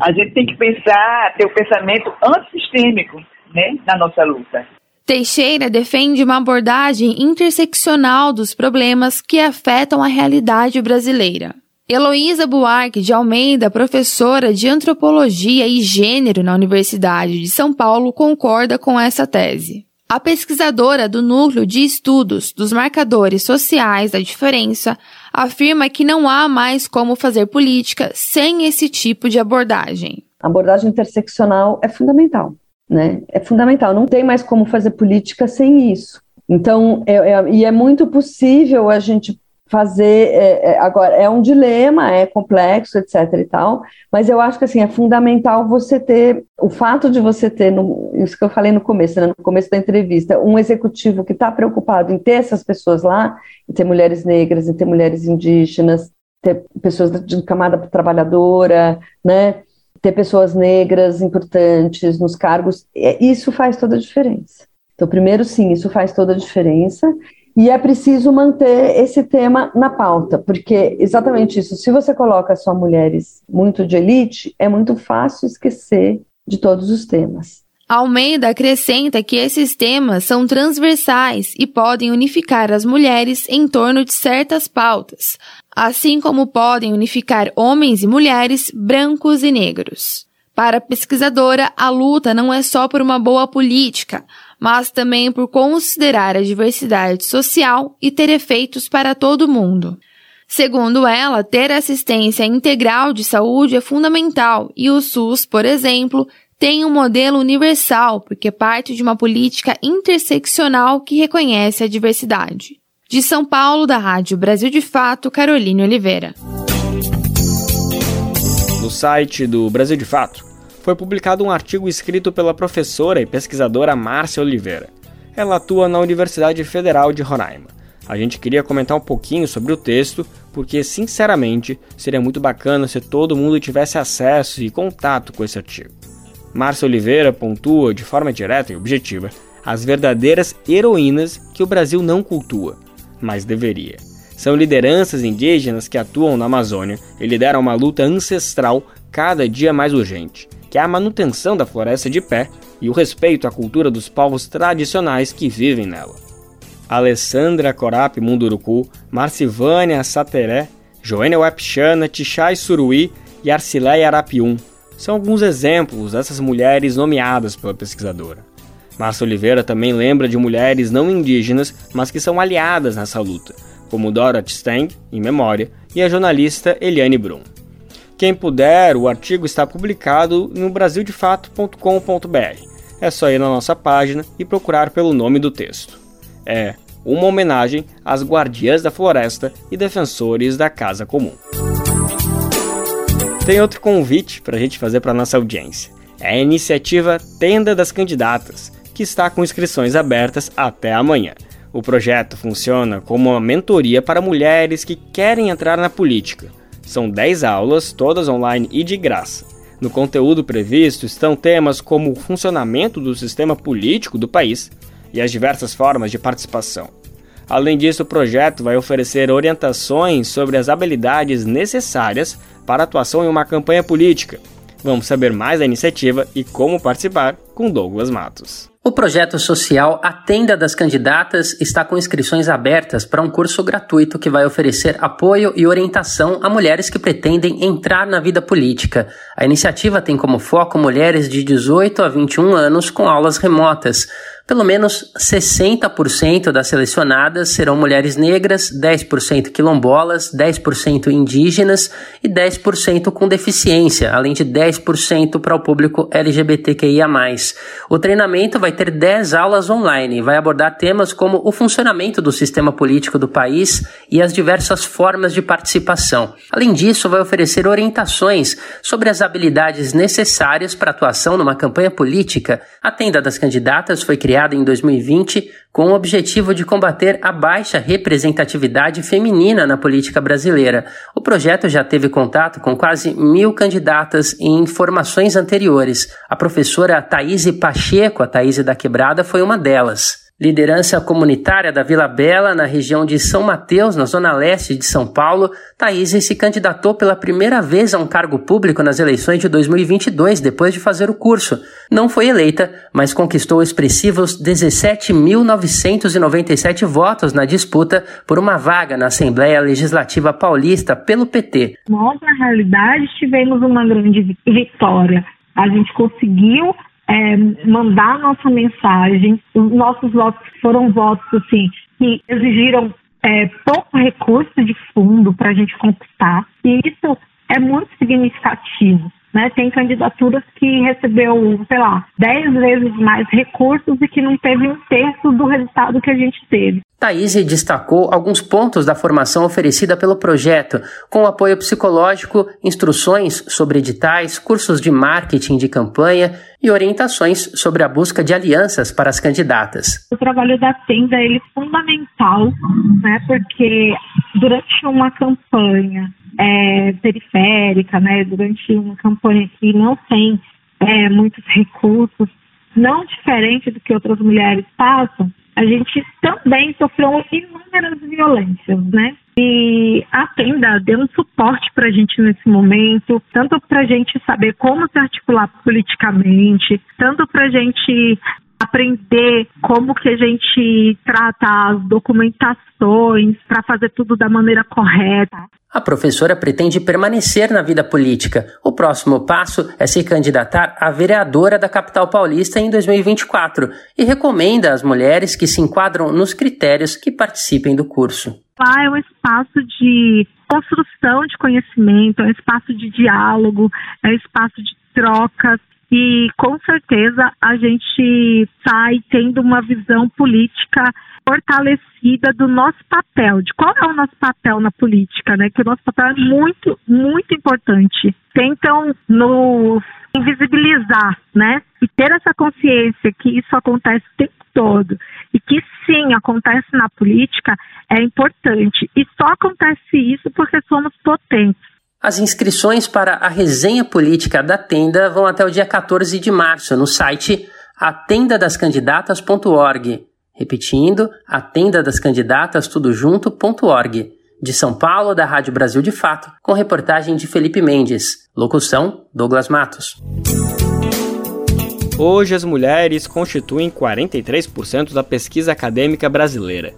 a gente tem que pensar, ter o pensamento antissistêmico né, na nossa luta. Teixeira defende uma abordagem interseccional dos problemas que afetam a realidade brasileira. Heloísa Buarque de Almeida, professora de Antropologia e Gênero na Universidade de São Paulo, concorda com essa tese. A pesquisadora do Núcleo de Estudos dos Marcadores Sociais da Diferença afirma que não há mais como fazer política sem esse tipo de abordagem. A abordagem interseccional é fundamental, né? É fundamental. Não tem mais como fazer política sem isso. Então, é, é, e é muito possível a gente fazer é, é, agora é um dilema, é complexo, etc. e tal, mas eu acho que assim é fundamental você ter o fato de você ter no, isso que eu falei no começo, né, no começo da entrevista, um executivo que está preocupado em ter essas pessoas lá, em ter mulheres negras, em ter mulheres indígenas, ter pessoas de camada trabalhadora, né, ter pessoas negras importantes nos cargos, é, isso faz toda a diferença. Então, primeiro, sim, isso faz toda a diferença. E é preciso manter esse tema na pauta, porque exatamente isso. Se você coloca só mulheres muito de elite, é muito fácil esquecer de todos os temas. Almeida acrescenta que esses temas são transversais e podem unificar as mulheres em torno de certas pautas, assim como podem unificar homens e mulheres, brancos e negros. Para a pesquisadora, a luta não é só por uma boa política, mas também por considerar a diversidade social e ter efeitos para todo mundo. Segundo ela, ter assistência integral de saúde é fundamental e o SUS, por exemplo, tem um modelo universal porque parte de uma política interseccional que reconhece a diversidade. De São Paulo, da Rádio Brasil de Fato, Caroline Oliveira. No site do Brasil de Fato, foi publicado um artigo escrito pela professora e pesquisadora Márcia Oliveira. ela atua na Universidade Federal de Roraima. A gente queria comentar um pouquinho sobre o texto, porque sinceramente seria muito bacana se todo mundo tivesse acesso e contato com esse artigo. Márcia Oliveira pontua de forma direta e objetiva as verdadeiras heroínas que o Brasil não cultua, mas deveria. São lideranças indígenas que atuam na Amazônia e lideram uma luta ancestral cada dia mais urgente, que é a manutenção da floresta de pé e o respeito à cultura dos povos tradicionais que vivem nela. Alessandra Corap Munduruku, Marcivânia Sateré, Joênia Wapchana, Tixai Suruí e Arcileia Arapium são alguns exemplos dessas mulheres nomeadas pela pesquisadora. Márcia Oliveira também lembra de mulheres não indígenas, mas que são aliadas nessa luta, como Dorothy Stang, em memória, e a jornalista Eliane Brum. Quem puder, o artigo está publicado no brasildefato.com.br. É só ir na nossa página e procurar pelo nome do texto. É uma homenagem às guardiãs da floresta e defensores da casa comum. Tem outro convite para a gente fazer para nossa audiência. É a iniciativa Tenda das Candidatas, que está com inscrições abertas até amanhã. O projeto funciona como uma mentoria para mulheres que querem entrar na política. São 10 aulas, todas online e de graça. No conteúdo previsto estão temas como o funcionamento do sistema político do país e as diversas formas de participação. Além disso, o projeto vai oferecer orientações sobre as habilidades necessárias para a atuação em uma campanha política. Vamos saber mais da iniciativa e como participar com Douglas Matos. O projeto social A Tenda das Candidatas está com inscrições abertas para um curso gratuito que vai oferecer apoio e orientação a mulheres que pretendem entrar na vida política. A iniciativa tem como foco mulheres de 18 a 21 anos com aulas remotas. Pelo menos 60% das selecionadas serão mulheres negras, 10% quilombolas, 10% indígenas e 10% com deficiência, além de 10% para o público LGBTQIA. O treinamento vai ter 10 aulas online e vai abordar temas como o funcionamento do sistema político do país e as diversas formas de participação. Além disso, vai oferecer orientações sobre as habilidades necessárias para atuação numa campanha política. A tenda das candidatas foi criada criada em 2020 com o objetivo de combater a baixa representatividade feminina na política brasileira. O projeto já teve contato com quase mil candidatas em formações anteriores. A professora Thaís Pacheco, a Thaís da Quebrada, foi uma delas liderança comunitária da Vila Bela, na região de São Mateus, na zona leste de São Paulo, Thaís se candidatou pela primeira vez a um cargo público nas eleições de 2022, depois de fazer o curso. Não foi eleita, mas conquistou expressivos 17.997 votos na disputa por uma vaga na Assembleia Legislativa Paulista pelo PT. Nós, na realidade, tivemos uma grande vitória. A gente conseguiu é, mandar nossa mensagem. Os nossos votos foram votos assim que exigiram é, pouco recurso de fundo para a gente conquistar. E isso é muito significativo. Né? Tem candidaturas que recebeu, sei lá, 10 vezes mais recursos e que não teve um terço do resultado que a gente teve. Thaís destacou alguns pontos da formação oferecida pelo projeto, com apoio psicológico, instruções sobre editais, cursos de marketing de campanha e orientações sobre a busca de alianças para as candidatas. O trabalho da tenda ele é fundamental, né, porque durante uma campanha é, periférica, né, durante uma campanha que não tem é, muitos recursos, não diferente do que outras mulheres passam, a gente também sofreu inúmeras violências, né? E a tenda deu um suporte para a gente nesse momento, tanto para a gente saber como se articular politicamente, tanto para a gente aprender como que a gente trata as documentações para fazer tudo da maneira correta. A professora pretende permanecer na vida política. O próximo passo é se candidatar a vereadora da capital paulista em 2024 e recomenda às mulheres que se enquadram nos critérios que participem do curso. Lá é um espaço de construção de conhecimento, é um espaço de diálogo, é um espaço de trocas e com certeza a gente sai tendo uma visão política fortalecida do nosso papel, de qual é o nosso papel na política, né? Que o nosso papel é muito, muito importante. Tentam nos invisibilizar, né? E ter essa consciência que isso acontece o tempo todo. E que sim, acontece na política, é importante. E só acontece isso porque somos potentes. As inscrições para a resenha política da tenda vão até o dia 14 de março no site atendadascandidatas.org. Repetindo, atendadascandidatas.tudojunto.org. De São Paulo, da Rádio Brasil de Fato, com reportagem de Felipe Mendes. Locução: Douglas Matos. Hoje, as mulheres constituem 43% da pesquisa acadêmica brasileira.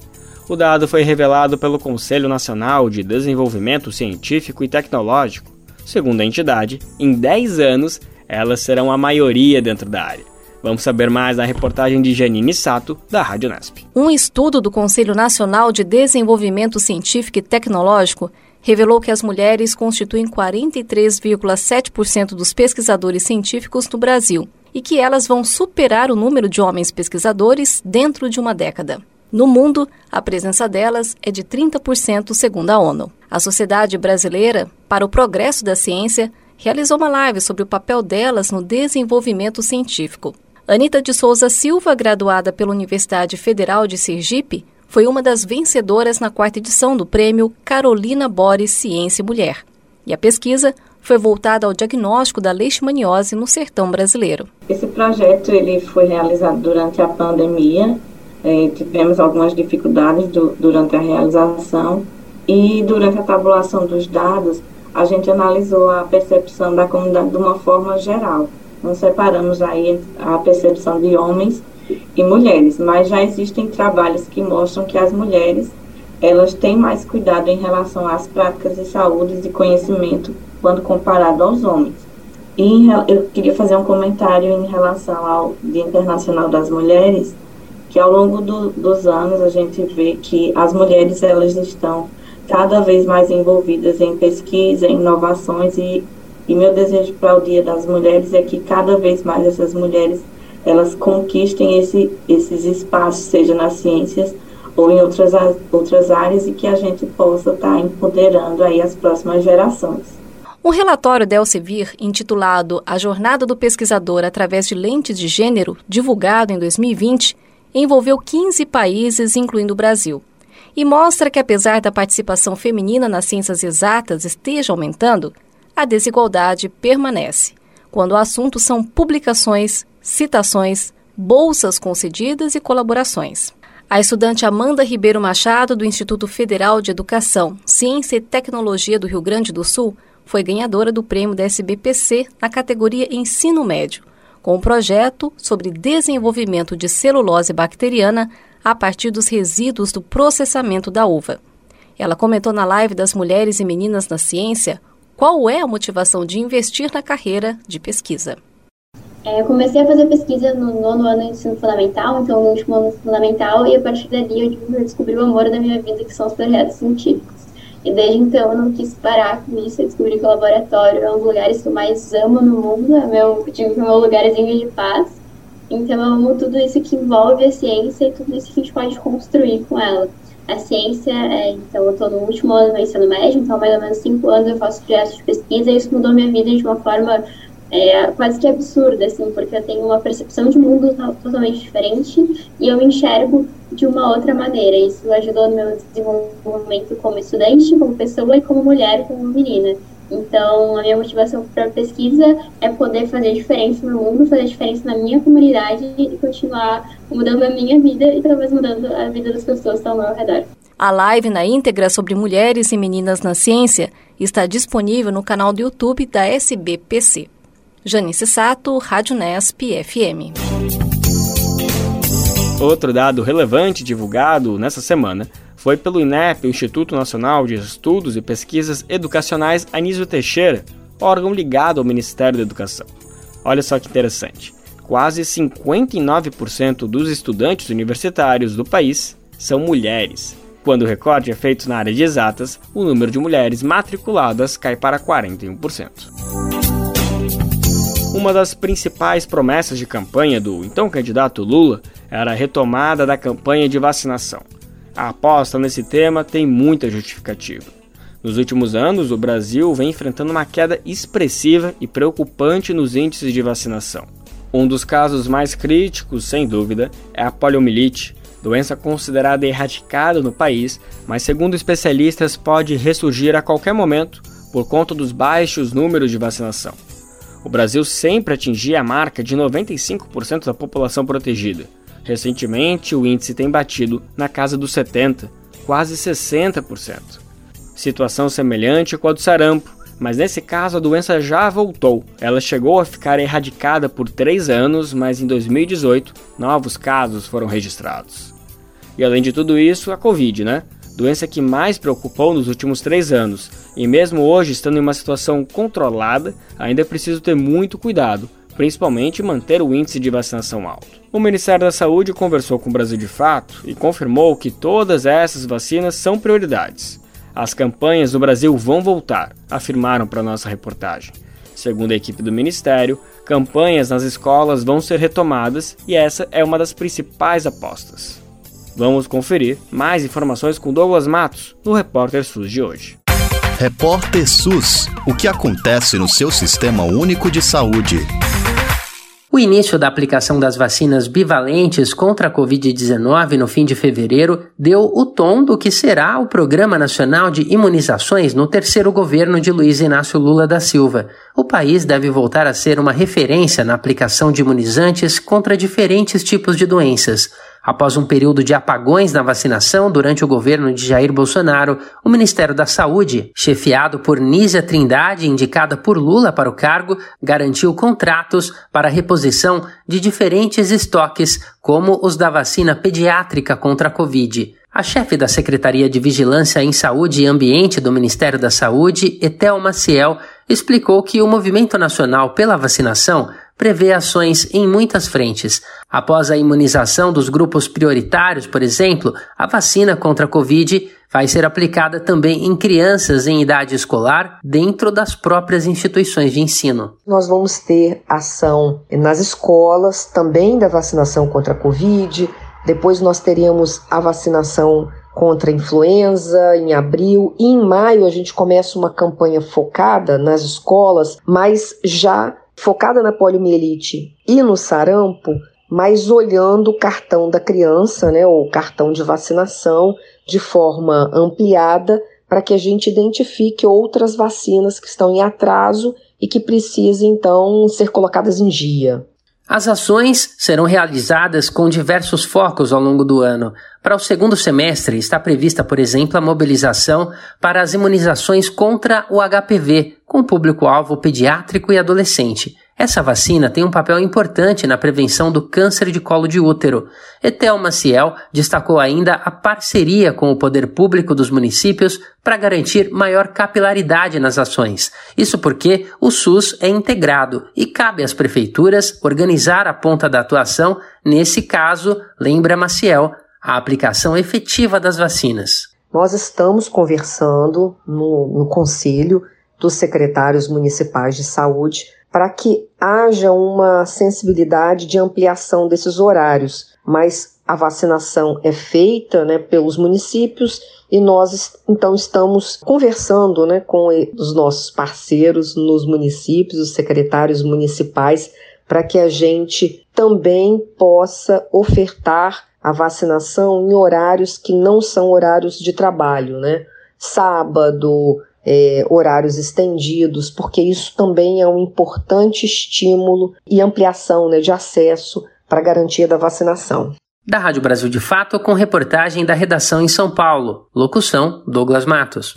O dado foi revelado pelo Conselho Nacional de Desenvolvimento Científico e Tecnológico. Segundo a entidade, em 10 anos, elas serão a maioria dentro da área. Vamos saber mais na reportagem de Janine Sato, da Rádio Nesp. Um estudo do Conselho Nacional de Desenvolvimento Científico e Tecnológico revelou que as mulheres constituem 43,7% dos pesquisadores científicos no Brasil e que elas vão superar o número de homens pesquisadores dentro de uma década. No mundo, a presença delas é de 30%, segundo a ONU. A Sociedade Brasileira para o Progresso da Ciência realizou uma live sobre o papel delas no desenvolvimento científico. Anita de Souza Silva, graduada pela Universidade Federal de Sergipe, foi uma das vencedoras na quarta edição do prêmio Carolina Boris Ciência e Mulher. E a pesquisa foi voltada ao diagnóstico da leishmaniose no sertão brasileiro. Esse projeto ele foi realizado durante a pandemia. É, tivemos algumas dificuldades do, durante a realização e durante a tabulação dos dados a gente analisou a percepção da comunidade de uma forma geral. Nós separamos aí a percepção de homens e mulheres, mas já existem trabalhos que mostram que as mulheres elas têm mais cuidado em relação às práticas de saúde e conhecimento quando comparado aos homens. E eu queria fazer um comentário em relação ao Dia Internacional das Mulheres, que ao longo do, dos anos a gente vê que as mulheres elas estão cada vez mais envolvidas em pesquisa, em inovações e e meu desejo para o Dia das Mulheres é que cada vez mais essas mulheres elas conquistem esse, esses espaços, seja nas ciências ou em outras, outras áreas, e que a gente possa estar tá empoderando aí as próximas gerações. Um relatório da Elsevier, intitulado A Jornada do Pesquisador através de Lentes de Gênero, divulgado em 2020, envolveu 15 países, incluindo o Brasil, e mostra que, apesar da participação feminina nas ciências exatas esteja aumentando, a desigualdade permanece, quando o assunto são publicações, citações, bolsas concedidas e colaborações. A estudante Amanda Ribeiro Machado, do Instituto Federal de Educação, Ciência e Tecnologia do Rio Grande do Sul, foi ganhadora do prêmio da SBPC na categoria Ensino Médio, com um projeto sobre desenvolvimento de celulose bacteriana a partir dos resíduos do processamento da uva. Ela comentou na live das Mulheres e Meninas na Ciência qual é a motivação de investir na carreira de pesquisa? É, eu comecei a fazer pesquisa no nono ano do ensino fundamental, então no último ano fundamental, e a partir dali eu descobri o amor da minha vida, que são os projetos científicos. E desde então eu não quis parar com isso, eu descobri que o laboratório é um dos lugares que eu mais amo no mundo, é meu, digo que é meu lugarzinho de paz. Então eu amo tudo isso que envolve a ciência e tudo isso que a gente pode construir com ela. A ciência, é, então eu estou no último ano do ensino médio, então mais ou menos cinco anos eu faço projetos de pesquisa e isso mudou minha vida de uma forma é, quase que absurda, assim, porque eu tenho uma percepção de mundo totalmente diferente e eu enxergo de uma outra maneira. Isso ajudou no meu desenvolvimento como estudante, como pessoa e como mulher, como menina. Então, a minha motivação para pesquisa é poder fazer diferença no mundo, fazer diferença na minha comunidade e continuar mudando a minha vida e talvez mudando a vida das pessoas que estão ao meu redor. A live na íntegra sobre mulheres e meninas na ciência está disponível no canal do YouTube da SBPC. Janice Sato, Rádio Nesp FM. Outro dado relevante divulgado nessa semana foi pelo INEP, Instituto Nacional de Estudos e Pesquisas Educacionais Anísio Teixeira, órgão ligado ao Ministério da Educação. Olha só que interessante. Quase 59% dos estudantes universitários do país são mulheres. Quando o recorde é feito na área de exatas, o número de mulheres matriculadas cai para 41%. Uma das principais promessas de campanha do então candidato Lula era a retomada da campanha de vacinação. A aposta nesse tema tem muita justificativa. Nos últimos anos, o Brasil vem enfrentando uma queda expressiva e preocupante nos índices de vacinação. Um dos casos mais críticos, sem dúvida, é a poliomielite, doença considerada erradicada no país, mas segundo especialistas pode ressurgir a qualquer momento por conta dos baixos números de vacinação. O Brasil sempre atingia a marca de 95% da população protegida. Recentemente, o índice tem batido na casa dos 70%, quase 60%. Situação semelhante com a do sarampo, mas nesse caso a doença já voltou. Ela chegou a ficar erradicada por três anos, mas em 2018 novos casos foram registrados. E além de tudo isso, a Covid, né? Doença que mais preocupou nos últimos três anos. E mesmo hoje, estando em uma situação controlada, ainda é preciso ter muito cuidado, principalmente manter o índice de vacinação alto. O Ministério da Saúde conversou com o Brasil de Fato e confirmou que todas essas vacinas são prioridades. As campanhas no Brasil vão voltar, afirmaram para nossa reportagem. Segundo a equipe do Ministério, campanhas nas escolas vão ser retomadas e essa é uma das principais apostas. Vamos conferir mais informações com Douglas Matos no Repórter SUS de hoje. Repórter SUS: O que acontece no seu sistema único de saúde? O início da aplicação das vacinas bivalentes contra a Covid-19 no fim de fevereiro deu o tom do que será o Programa Nacional de Imunizações no terceiro governo de Luiz Inácio Lula da Silva. O país deve voltar a ser uma referência na aplicação de imunizantes contra diferentes tipos de doenças. Após um período de apagões na vacinação durante o governo de Jair Bolsonaro, o Ministério da Saúde, chefiado por Nízia Trindade, indicada por Lula para o cargo, garantiu contratos para a reposição de diferentes estoques, como os da vacina pediátrica contra a Covid. A chefe da Secretaria de Vigilância em Saúde e Ambiente do Ministério da Saúde, Etel Maciel, explicou que o Movimento Nacional pela Vacinação prevê ações em muitas frentes. Após a imunização dos grupos prioritários, por exemplo, a vacina contra a Covid vai ser aplicada também em crianças em idade escolar dentro das próprias instituições de ensino. Nós vamos ter ação nas escolas também da vacinação contra a Covid. Depois nós teríamos a vacinação contra a influenza em abril e em maio a gente começa uma campanha focada nas escolas, mas já focada na poliomielite e no sarampo, mas olhando o cartão da criança, né, ou cartão de vacinação, de forma ampliada, para que a gente identifique outras vacinas que estão em atraso e que precisem então ser colocadas em dia. As ações serão realizadas com diversos focos ao longo do ano. Para o segundo semestre, está prevista, por exemplo, a mobilização para as imunizações contra o HPV, com público-alvo pediátrico e adolescente. Essa vacina tem um papel importante na prevenção do câncer de colo de útero. Etel Maciel destacou ainda a parceria com o poder público dos municípios para garantir maior capilaridade nas ações. Isso porque o SUS é integrado e cabe às prefeituras organizar a ponta da atuação, nesse caso, lembra Maciel, a aplicação efetiva das vacinas. Nós estamos conversando no, no Conselho dos Secretários Municipais de Saúde para que haja uma sensibilidade de ampliação desses horários, mas a vacinação é feita né, pelos municípios e nós então estamos conversando né, com os nossos parceiros nos municípios, os secretários municipais, para que a gente também possa ofertar a vacinação em horários que não são horários de trabalho, né? Sábado, é, horários estendidos, porque isso também é um importante estímulo e ampliação né, de acesso para a garantia da vacinação. Da Rádio Brasil de Fato, com reportagem da redação em São Paulo. Locução: Douglas Matos.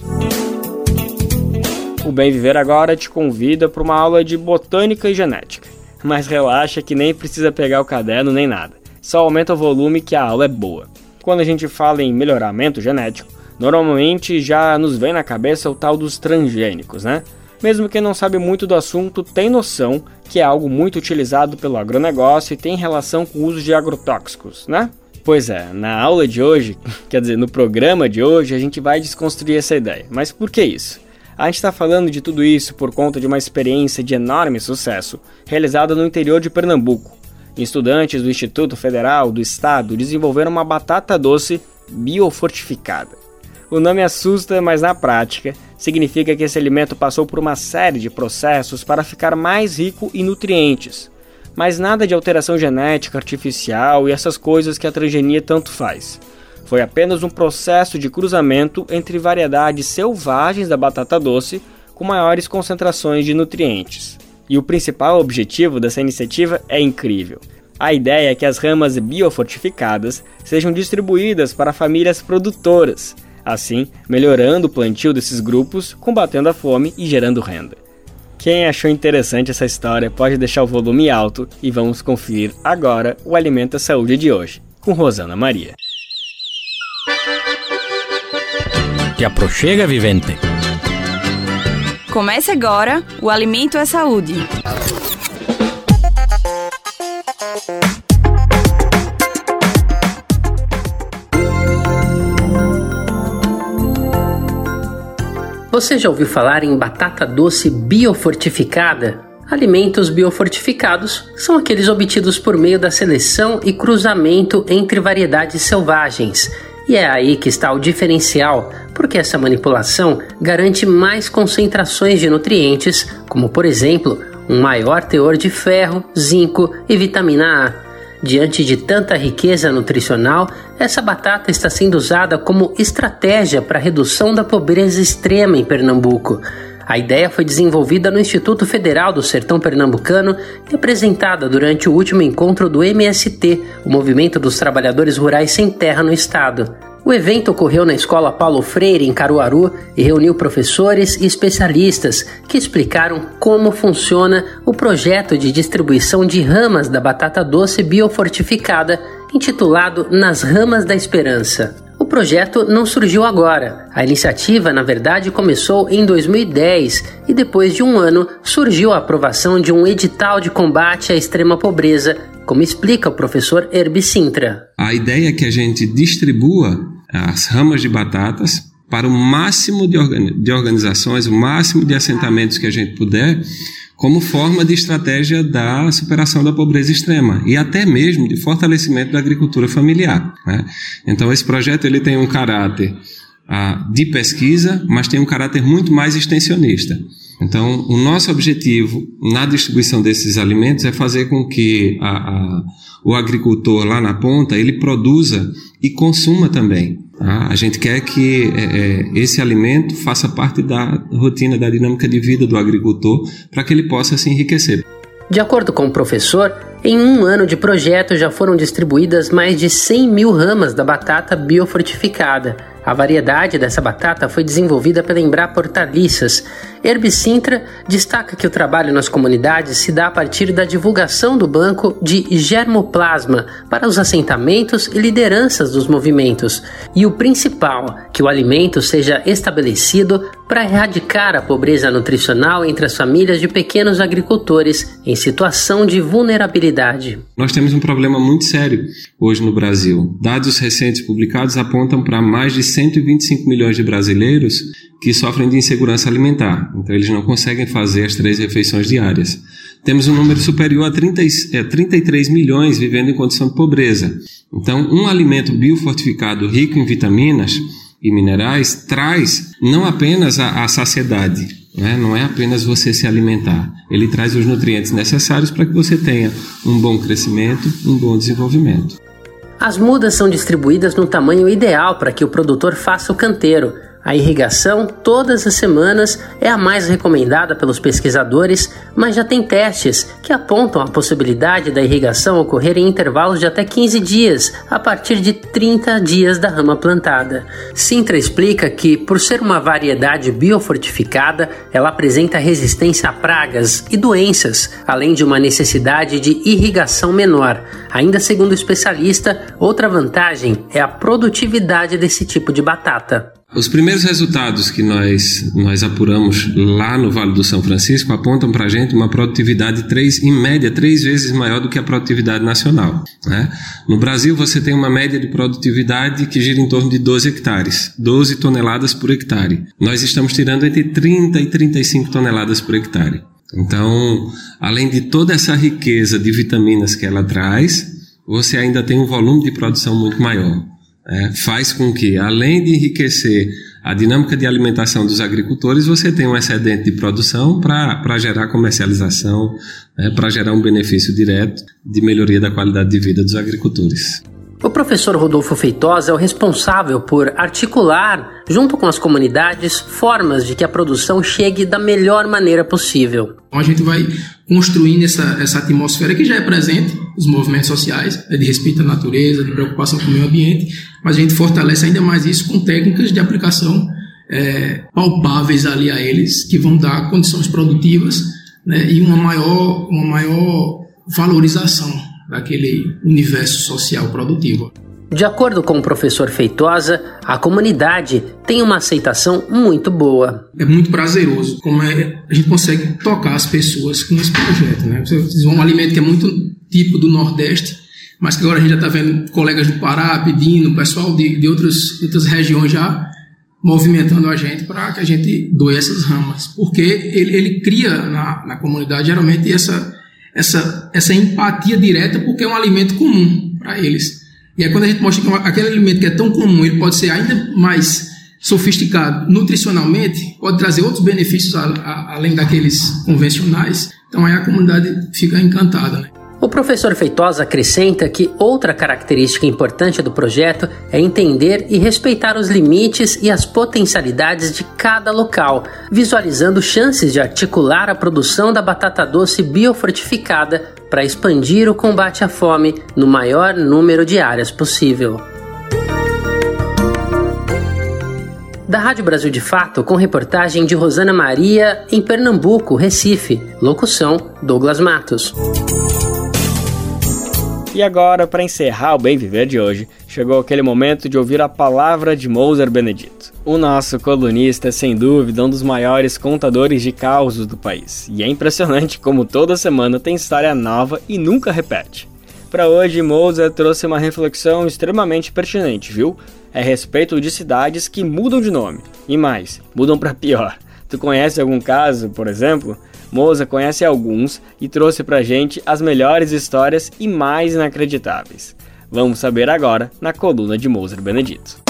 O Bem Viver agora te convida para uma aula de botânica e genética. Mas relaxa que nem precisa pegar o caderno nem nada. Só aumenta o volume que a aula é boa. Quando a gente fala em melhoramento genético, Normalmente já nos vem na cabeça o tal dos transgênicos, né? Mesmo quem não sabe muito do assunto tem noção que é algo muito utilizado pelo agronegócio e tem relação com o uso de agrotóxicos, né? Pois é, na aula de hoje, quer dizer, no programa de hoje, a gente vai desconstruir essa ideia. Mas por que isso? A gente está falando de tudo isso por conta de uma experiência de enorme sucesso realizada no interior de Pernambuco. Estudantes do Instituto Federal do Estado desenvolveram uma batata doce biofortificada. O nome assusta, mas na prática significa que esse alimento passou por uma série de processos para ficar mais rico em nutrientes. Mas nada de alteração genética artificial e essas coisas que a transgenia tanto faz. Foi apenas um processo de cruzamento entre variedades selvagens da batata doce com maiores concentrações de nutrientes. E o principal objetivo dessa iniciativa é incrível. A ideia é que as ramas biofortificadas sejam distribuídas para famílias produtoras, assim melhorando o plantio desses grupos, combatendo a fome e gerando renda. Quem achou interessante essa história pode deixar o volume alto e vamos conferir agora o Alimento à Saúde de hoje, com Rosana Maria. Te aproxega, vivente. Comece agora o Alimento é Saúde. Você já ouviu falar em batata doce biofortificada? Alimentos biofortificados são aqueles obtidos por meio da seleção e cruzamento entre variedades selvagens. E é aí que está o diferencial, porque essa manipulação garante mais concentrações de nutrientes, como por exemplo, um maior teor de ferro, zinco e vitamina A. Diante de tanta riqueza nutricional, essa batata está sendo usada como estratégia para a redução da pobreza extrema em Pernambuco. A ideia foi desenvolvida no Instituto Federal do Sertão Pernambucano e apresentada durante o último encontro do MST, o Movimento dos Trabalhadores Rurais Sem Terra no Estado. O evento ocorreu na Escola Paulo Freire, em Caruaru, e reuniu professores e especialistas que explicaram como funciona o projeto de distribuição de ramas da batata doce biofortificada, intitulado Nas Ramas da Esperança. O projeto não surgiu agora. A iniciativa, na verdade, começou em 2010 e depois de um ano surgiu a aprovação de um edital de combate à extrema pobreza, como explica o professor Herbi Sintra. A ideia é que a gente distribua as ramas de batatas para o máximo de, de organizações, o máximo de assentamentos que a gente puder, como forma de estratégia da superação da pobreza extrema e até mesmo de fortalecimento da agricultura familiar. Né? Então esse projeto ele tem um caráter ah, de pesquisa, mas tem um caráter muito mais extensionista. Então o nosso objetivo na distribuição desses alimentos é fazer com que a, a, o agricultor lá na ponta ele produza e consuma também. Tá? A gente quer que é, é, esse alimento faça parte da rotina, da dinâmica de vida do agricultor, para que ele possa se enriquecer. De acordo com o professor, em um ano de projeto já foram distribuídas mais de 100 mil ramas da batata biofortificada a variedade dessa batata foi desenvolvida pela Embrapa Hortaliças. Herb Sintra destaca que o trabalho nas comunidades se dá a partir da divulgação do banco de germoplasma para os assentamentos e lideranças dos movimentos. E o principal, que o alimento seja estabelecido para erradicar a pobreza nutricional entre as famílias de pequenos agricultores em situação de vulnerabilidade. Nós temos um problema muito sério hoje no Brasil. Dados recentes publicados apontam para mais de 125 milhões de brasileiros que sofrem de insegurança alimentar, então eles não conseguem fazer as três refeições diárias. Temos um número superior a 30, é, 33 milhões vivendo em condição de pobreza. Então, um alimento biofortificado rico em vitaminas e minerais traz não apenas a, a saciedade, né? não é apenas você se alimentar, ele traz os nutrientes necessários para que você tenha um bom crescimento, um bom desenvolvimento. As mudas são distribuídas no tamanho ideal para que o produtor faça o canteiro, a irrigação, todas as semanas, é a mais recomendada pelos pesquisadores, mas já tem testes que apontam a possibilidade da irrigação ocorrer em intervalos de até 15 dias, a partir de 30 dias da rama plantada. Sintra explica que, por ser uma variedade biofortificada, ela apresenta resistência a pragas e doenças, além de uma necessidade de irrigação menor. Ainda segundo o especialista, outra vantagem é a produtividade desse tipo de batata. Os primeiros resultados que nós, nós apuramos lá no Vale do São Francisco apontam para a gente uma produtividade, três, em média, três vezes maior do que a produtividade nacional. Né? No Brasil, você tem uma média de produtividade que gira em torno de 12 hectares, 12 toneladas por hectare. Nós estamos tirando entre 30 e 35 toneladas por hectare. Então, além de toda essa riqueza de vitaminas que ela traz, você ainda tem um volume de produção muito maior é, faz com que, além de enriquecer a dinâmica de alimentação dos agricultores, você tem um excedente de produção para gerar comercialização, né, para gerar um benefício direto de melhoria da qualidade de vida dos agricultores. O professor Rodolfo Feitosa é o responsável por articular, junto com as comunidades, formas de que a produção chegue da melhor maneira possível. Então a gente vai construindo essa, essa atmosfera que já é presente, os movimentos sociais, né, de respeito à natureza, de preocupação com o meio ambiente, mas a gente fortalece ainda mais isso com técnicas de aplicação é, palpáveis ali a eles, que vão dar condições produtivas né, e uma maior, uma maior valorização daquele universo social produtivo. De acordo com o professor Feitosa, a comunidade tem uma aceitação muito boa. É muito prazeroso como é, a gente consegue tocar as pessoas com esse projeto. Né? Vocês um alimento que é muito típico do Nordeste, mas que agora a gente já está vendo colegas do Pará pedindo, pessoal de, de outras, outras regiões já movimentando a gente para que a gente doe essas ramas. Porque ele, ele cria na, na comunidade geralmente essa essa, essa empatia direta porque é um alimento comum para eles. E aí quando a gente mostra que aquele alimento que é tão comum, ele pode ser ainda mais sofisticado nutricionalmente, pode trazer outros benefícios a, a, além daqueles convencionais. Então aí a comunidade fica encantada. Né? O professor Feitosa acrescenta que outra característica importante do projeto é entender e respeitar os limites e as potencialidades de cada local, visualizando chances de articular a produção da batata doce biofortificada para expandir o combate à fome no maior número de áreas possível. Da Rádio Brasil de Fato, com reportagem de Rosana Maria em Pernambuco, Recife. Locução: Douglas Matos. E agora, para encerrar o Bem Viver de hoje, chegou aquele momento de ouvir a palavra de Moser Benedito. O nosso colunista é sem dúvida um dos maiores contadores de causos do país, e é impressionante como toda semana tem história nova e nunca repete. Para hoje, Moser trouxe uma reflexão extremamente pertinente, viu? É a respeito de cidades que mudam de nome, e mais, mudam para pior. Tu conhece algum caso, por exemplo? Moza conhece alguns e trouxe pra gente as melhores histórias e mais inacreditáveis. Vamos saber agora na coluna de Moser Benedito.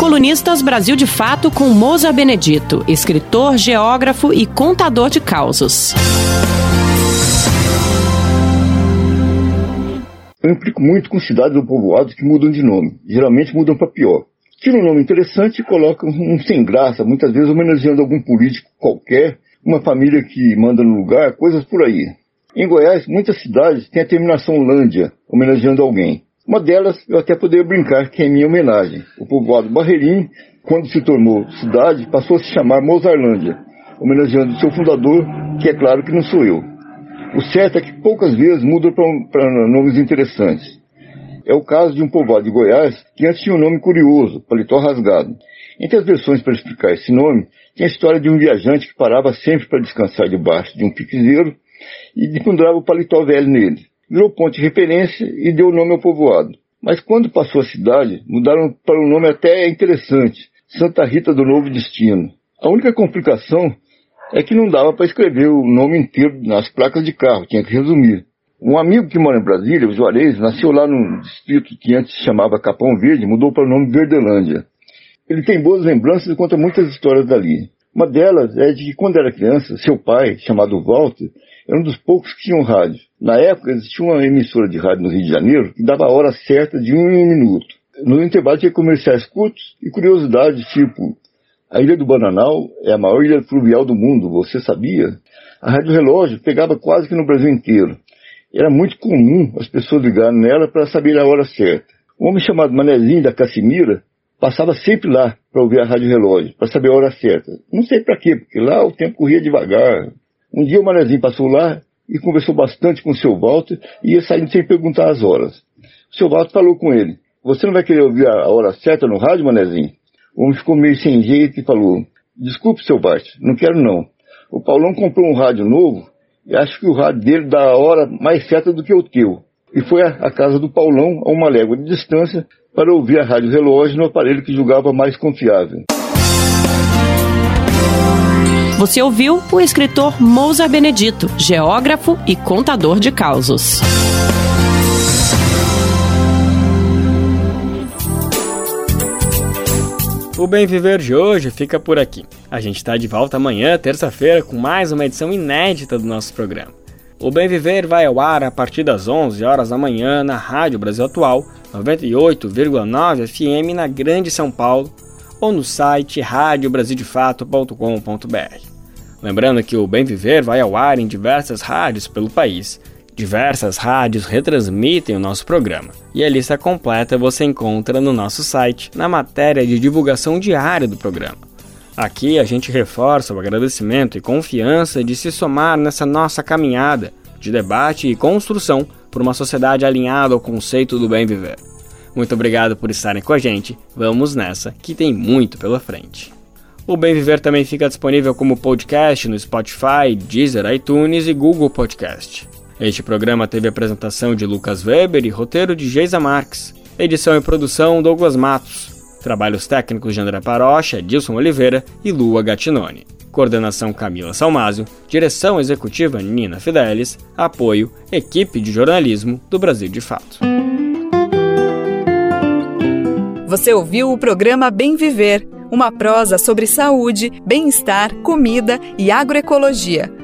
Colunistas Brasil de Fato com Moza Benedito, escritor, geógrafo e contador de causos. Eu implico muito com cidades ou povoados que mudam de nome. Geralmente mudam para pior tira um nome interessante e coloca um sem graça, muitas vezes homenageando algum político qualquer, uma família que manda no lugar, coisas por aí. Em Goiás, muitas cidades têm a terminação Lândia, homenageando alguém. Uma delas eu até poderia brincar que é minha homenagem. O povoado Barreirinho, quando se tornou cidade, passou a se chamar Mozarlândia, homenageando seu fundador, que é claro que não sou eu. O certo é que poucas vezes mudam para nomes interessantes. É o caso de um povoado de Goiás que antes tinha um nome curioso, Paletó Rasgado. Entre as versões para explicar esse nome, tem a história de um viajante que parava sempre para descansar debaixo de um piquezeiro e pendurava o paletó velho nele. Virou ponto de referência e deu o nome ao povoado. Mas quando passou a cidade, mudaram para um nome até interessante, Santa Rita do Novo Destino. A única complicação é que não dava para escrever o nome inteiro nas placas de carro, tinha que resumir. Um amigo que mora em Brasília, o Juarez, nasceu lá num distrito que antes se chamava Capão Verde, mudou para o nome Verdelândia. Ele tem boas lembranças e conta muitas histórias dali. Uma delas é de que quando era criança, seu pai, chamado Walter, era um dos poucos que tinham rádio. Na época existia uma emissora de rádio no Rio de Janeiro que dava a hora certa de um em um minuto. No intervalo tinha comerciais curtos e curiosidades tipo a Ilha do Bananal é a maior ilha fluvial do mundo, você sabia? A rádio relógio pegava quase que no Brasil inteiro. Era muito comum as pessoas ligarem nela para saber a hora certa. Um homem chamado Manezinho da Cassimira passava sempre lá para ouvir a rádio relógio, para saber a hora certa. Não sei para quê, porque lá o tempo corria devagar. Um dia o Manezinho passou lá e conversou bastante com o seu Walter e ia saindo sem perguntar as horas. O seu Walter falou com ele, você não vai querer ouvir a hora certa no rádio, Manezinho? O homem ficou meio sem jeito e falou, desculpe, seu Bart, não quero não. O Paulão comprou um rádio novo e acho que o rádio dele dá a hora mais certa do que o teu. E foi à casa do Paulão, a uma légua de distância, para ouvir a rádio relógio no aparelho que julgava mais confiável. Você ouviu o escritor Mousa Benedito, geógrafo e contador de causos. O Bem Viver de hoje fica por aqui. A gente está de volta amanhã, terça-feira, com mais uma edição inédita do nosso programa. O Bem Viver vai ao ar a partir das 11 horas da manhã na Rádio Brasil Atual, 98,9 FM na Grande São Paulo, ou no site radiobrasildefato.com.br. Lembrando que o Bem Viver vai ao ar em diversas rádios pelo país. Diversas rádios retransmitem o nosso programa, e a lista completa você encontra no nosso site, na matéria de divulgação diária do programa. Aqui a gente reforça o agradecimento e confiança de se somar nessa nossa caminhada de debate e construção por uma sociedade alinhada ao conceito do bem viver. Muito obrigado por estarem com a gente. Vamos nessa, que tem muito pela frente. O Bem Viver também fica disponível como podcast no Spotify, Deezer, iTunes e Google Podcast. Este programa teve apresentação de Lucas Weber e roteiro de Geisa Marques. Edição e produção Douglas Matos. Trabalhos técnicos de André Parocha, Dilson Oliveira e Lua Gattinone. Coordenação Camila Salmásio. Direção executiva Nina Fidelis. Apoio Equipe de Jornalismo do Brasil de Fato. Você ouviu o programa Bem Viver, uma prosa sobre saúde, bem-estar, comida e agroecologia.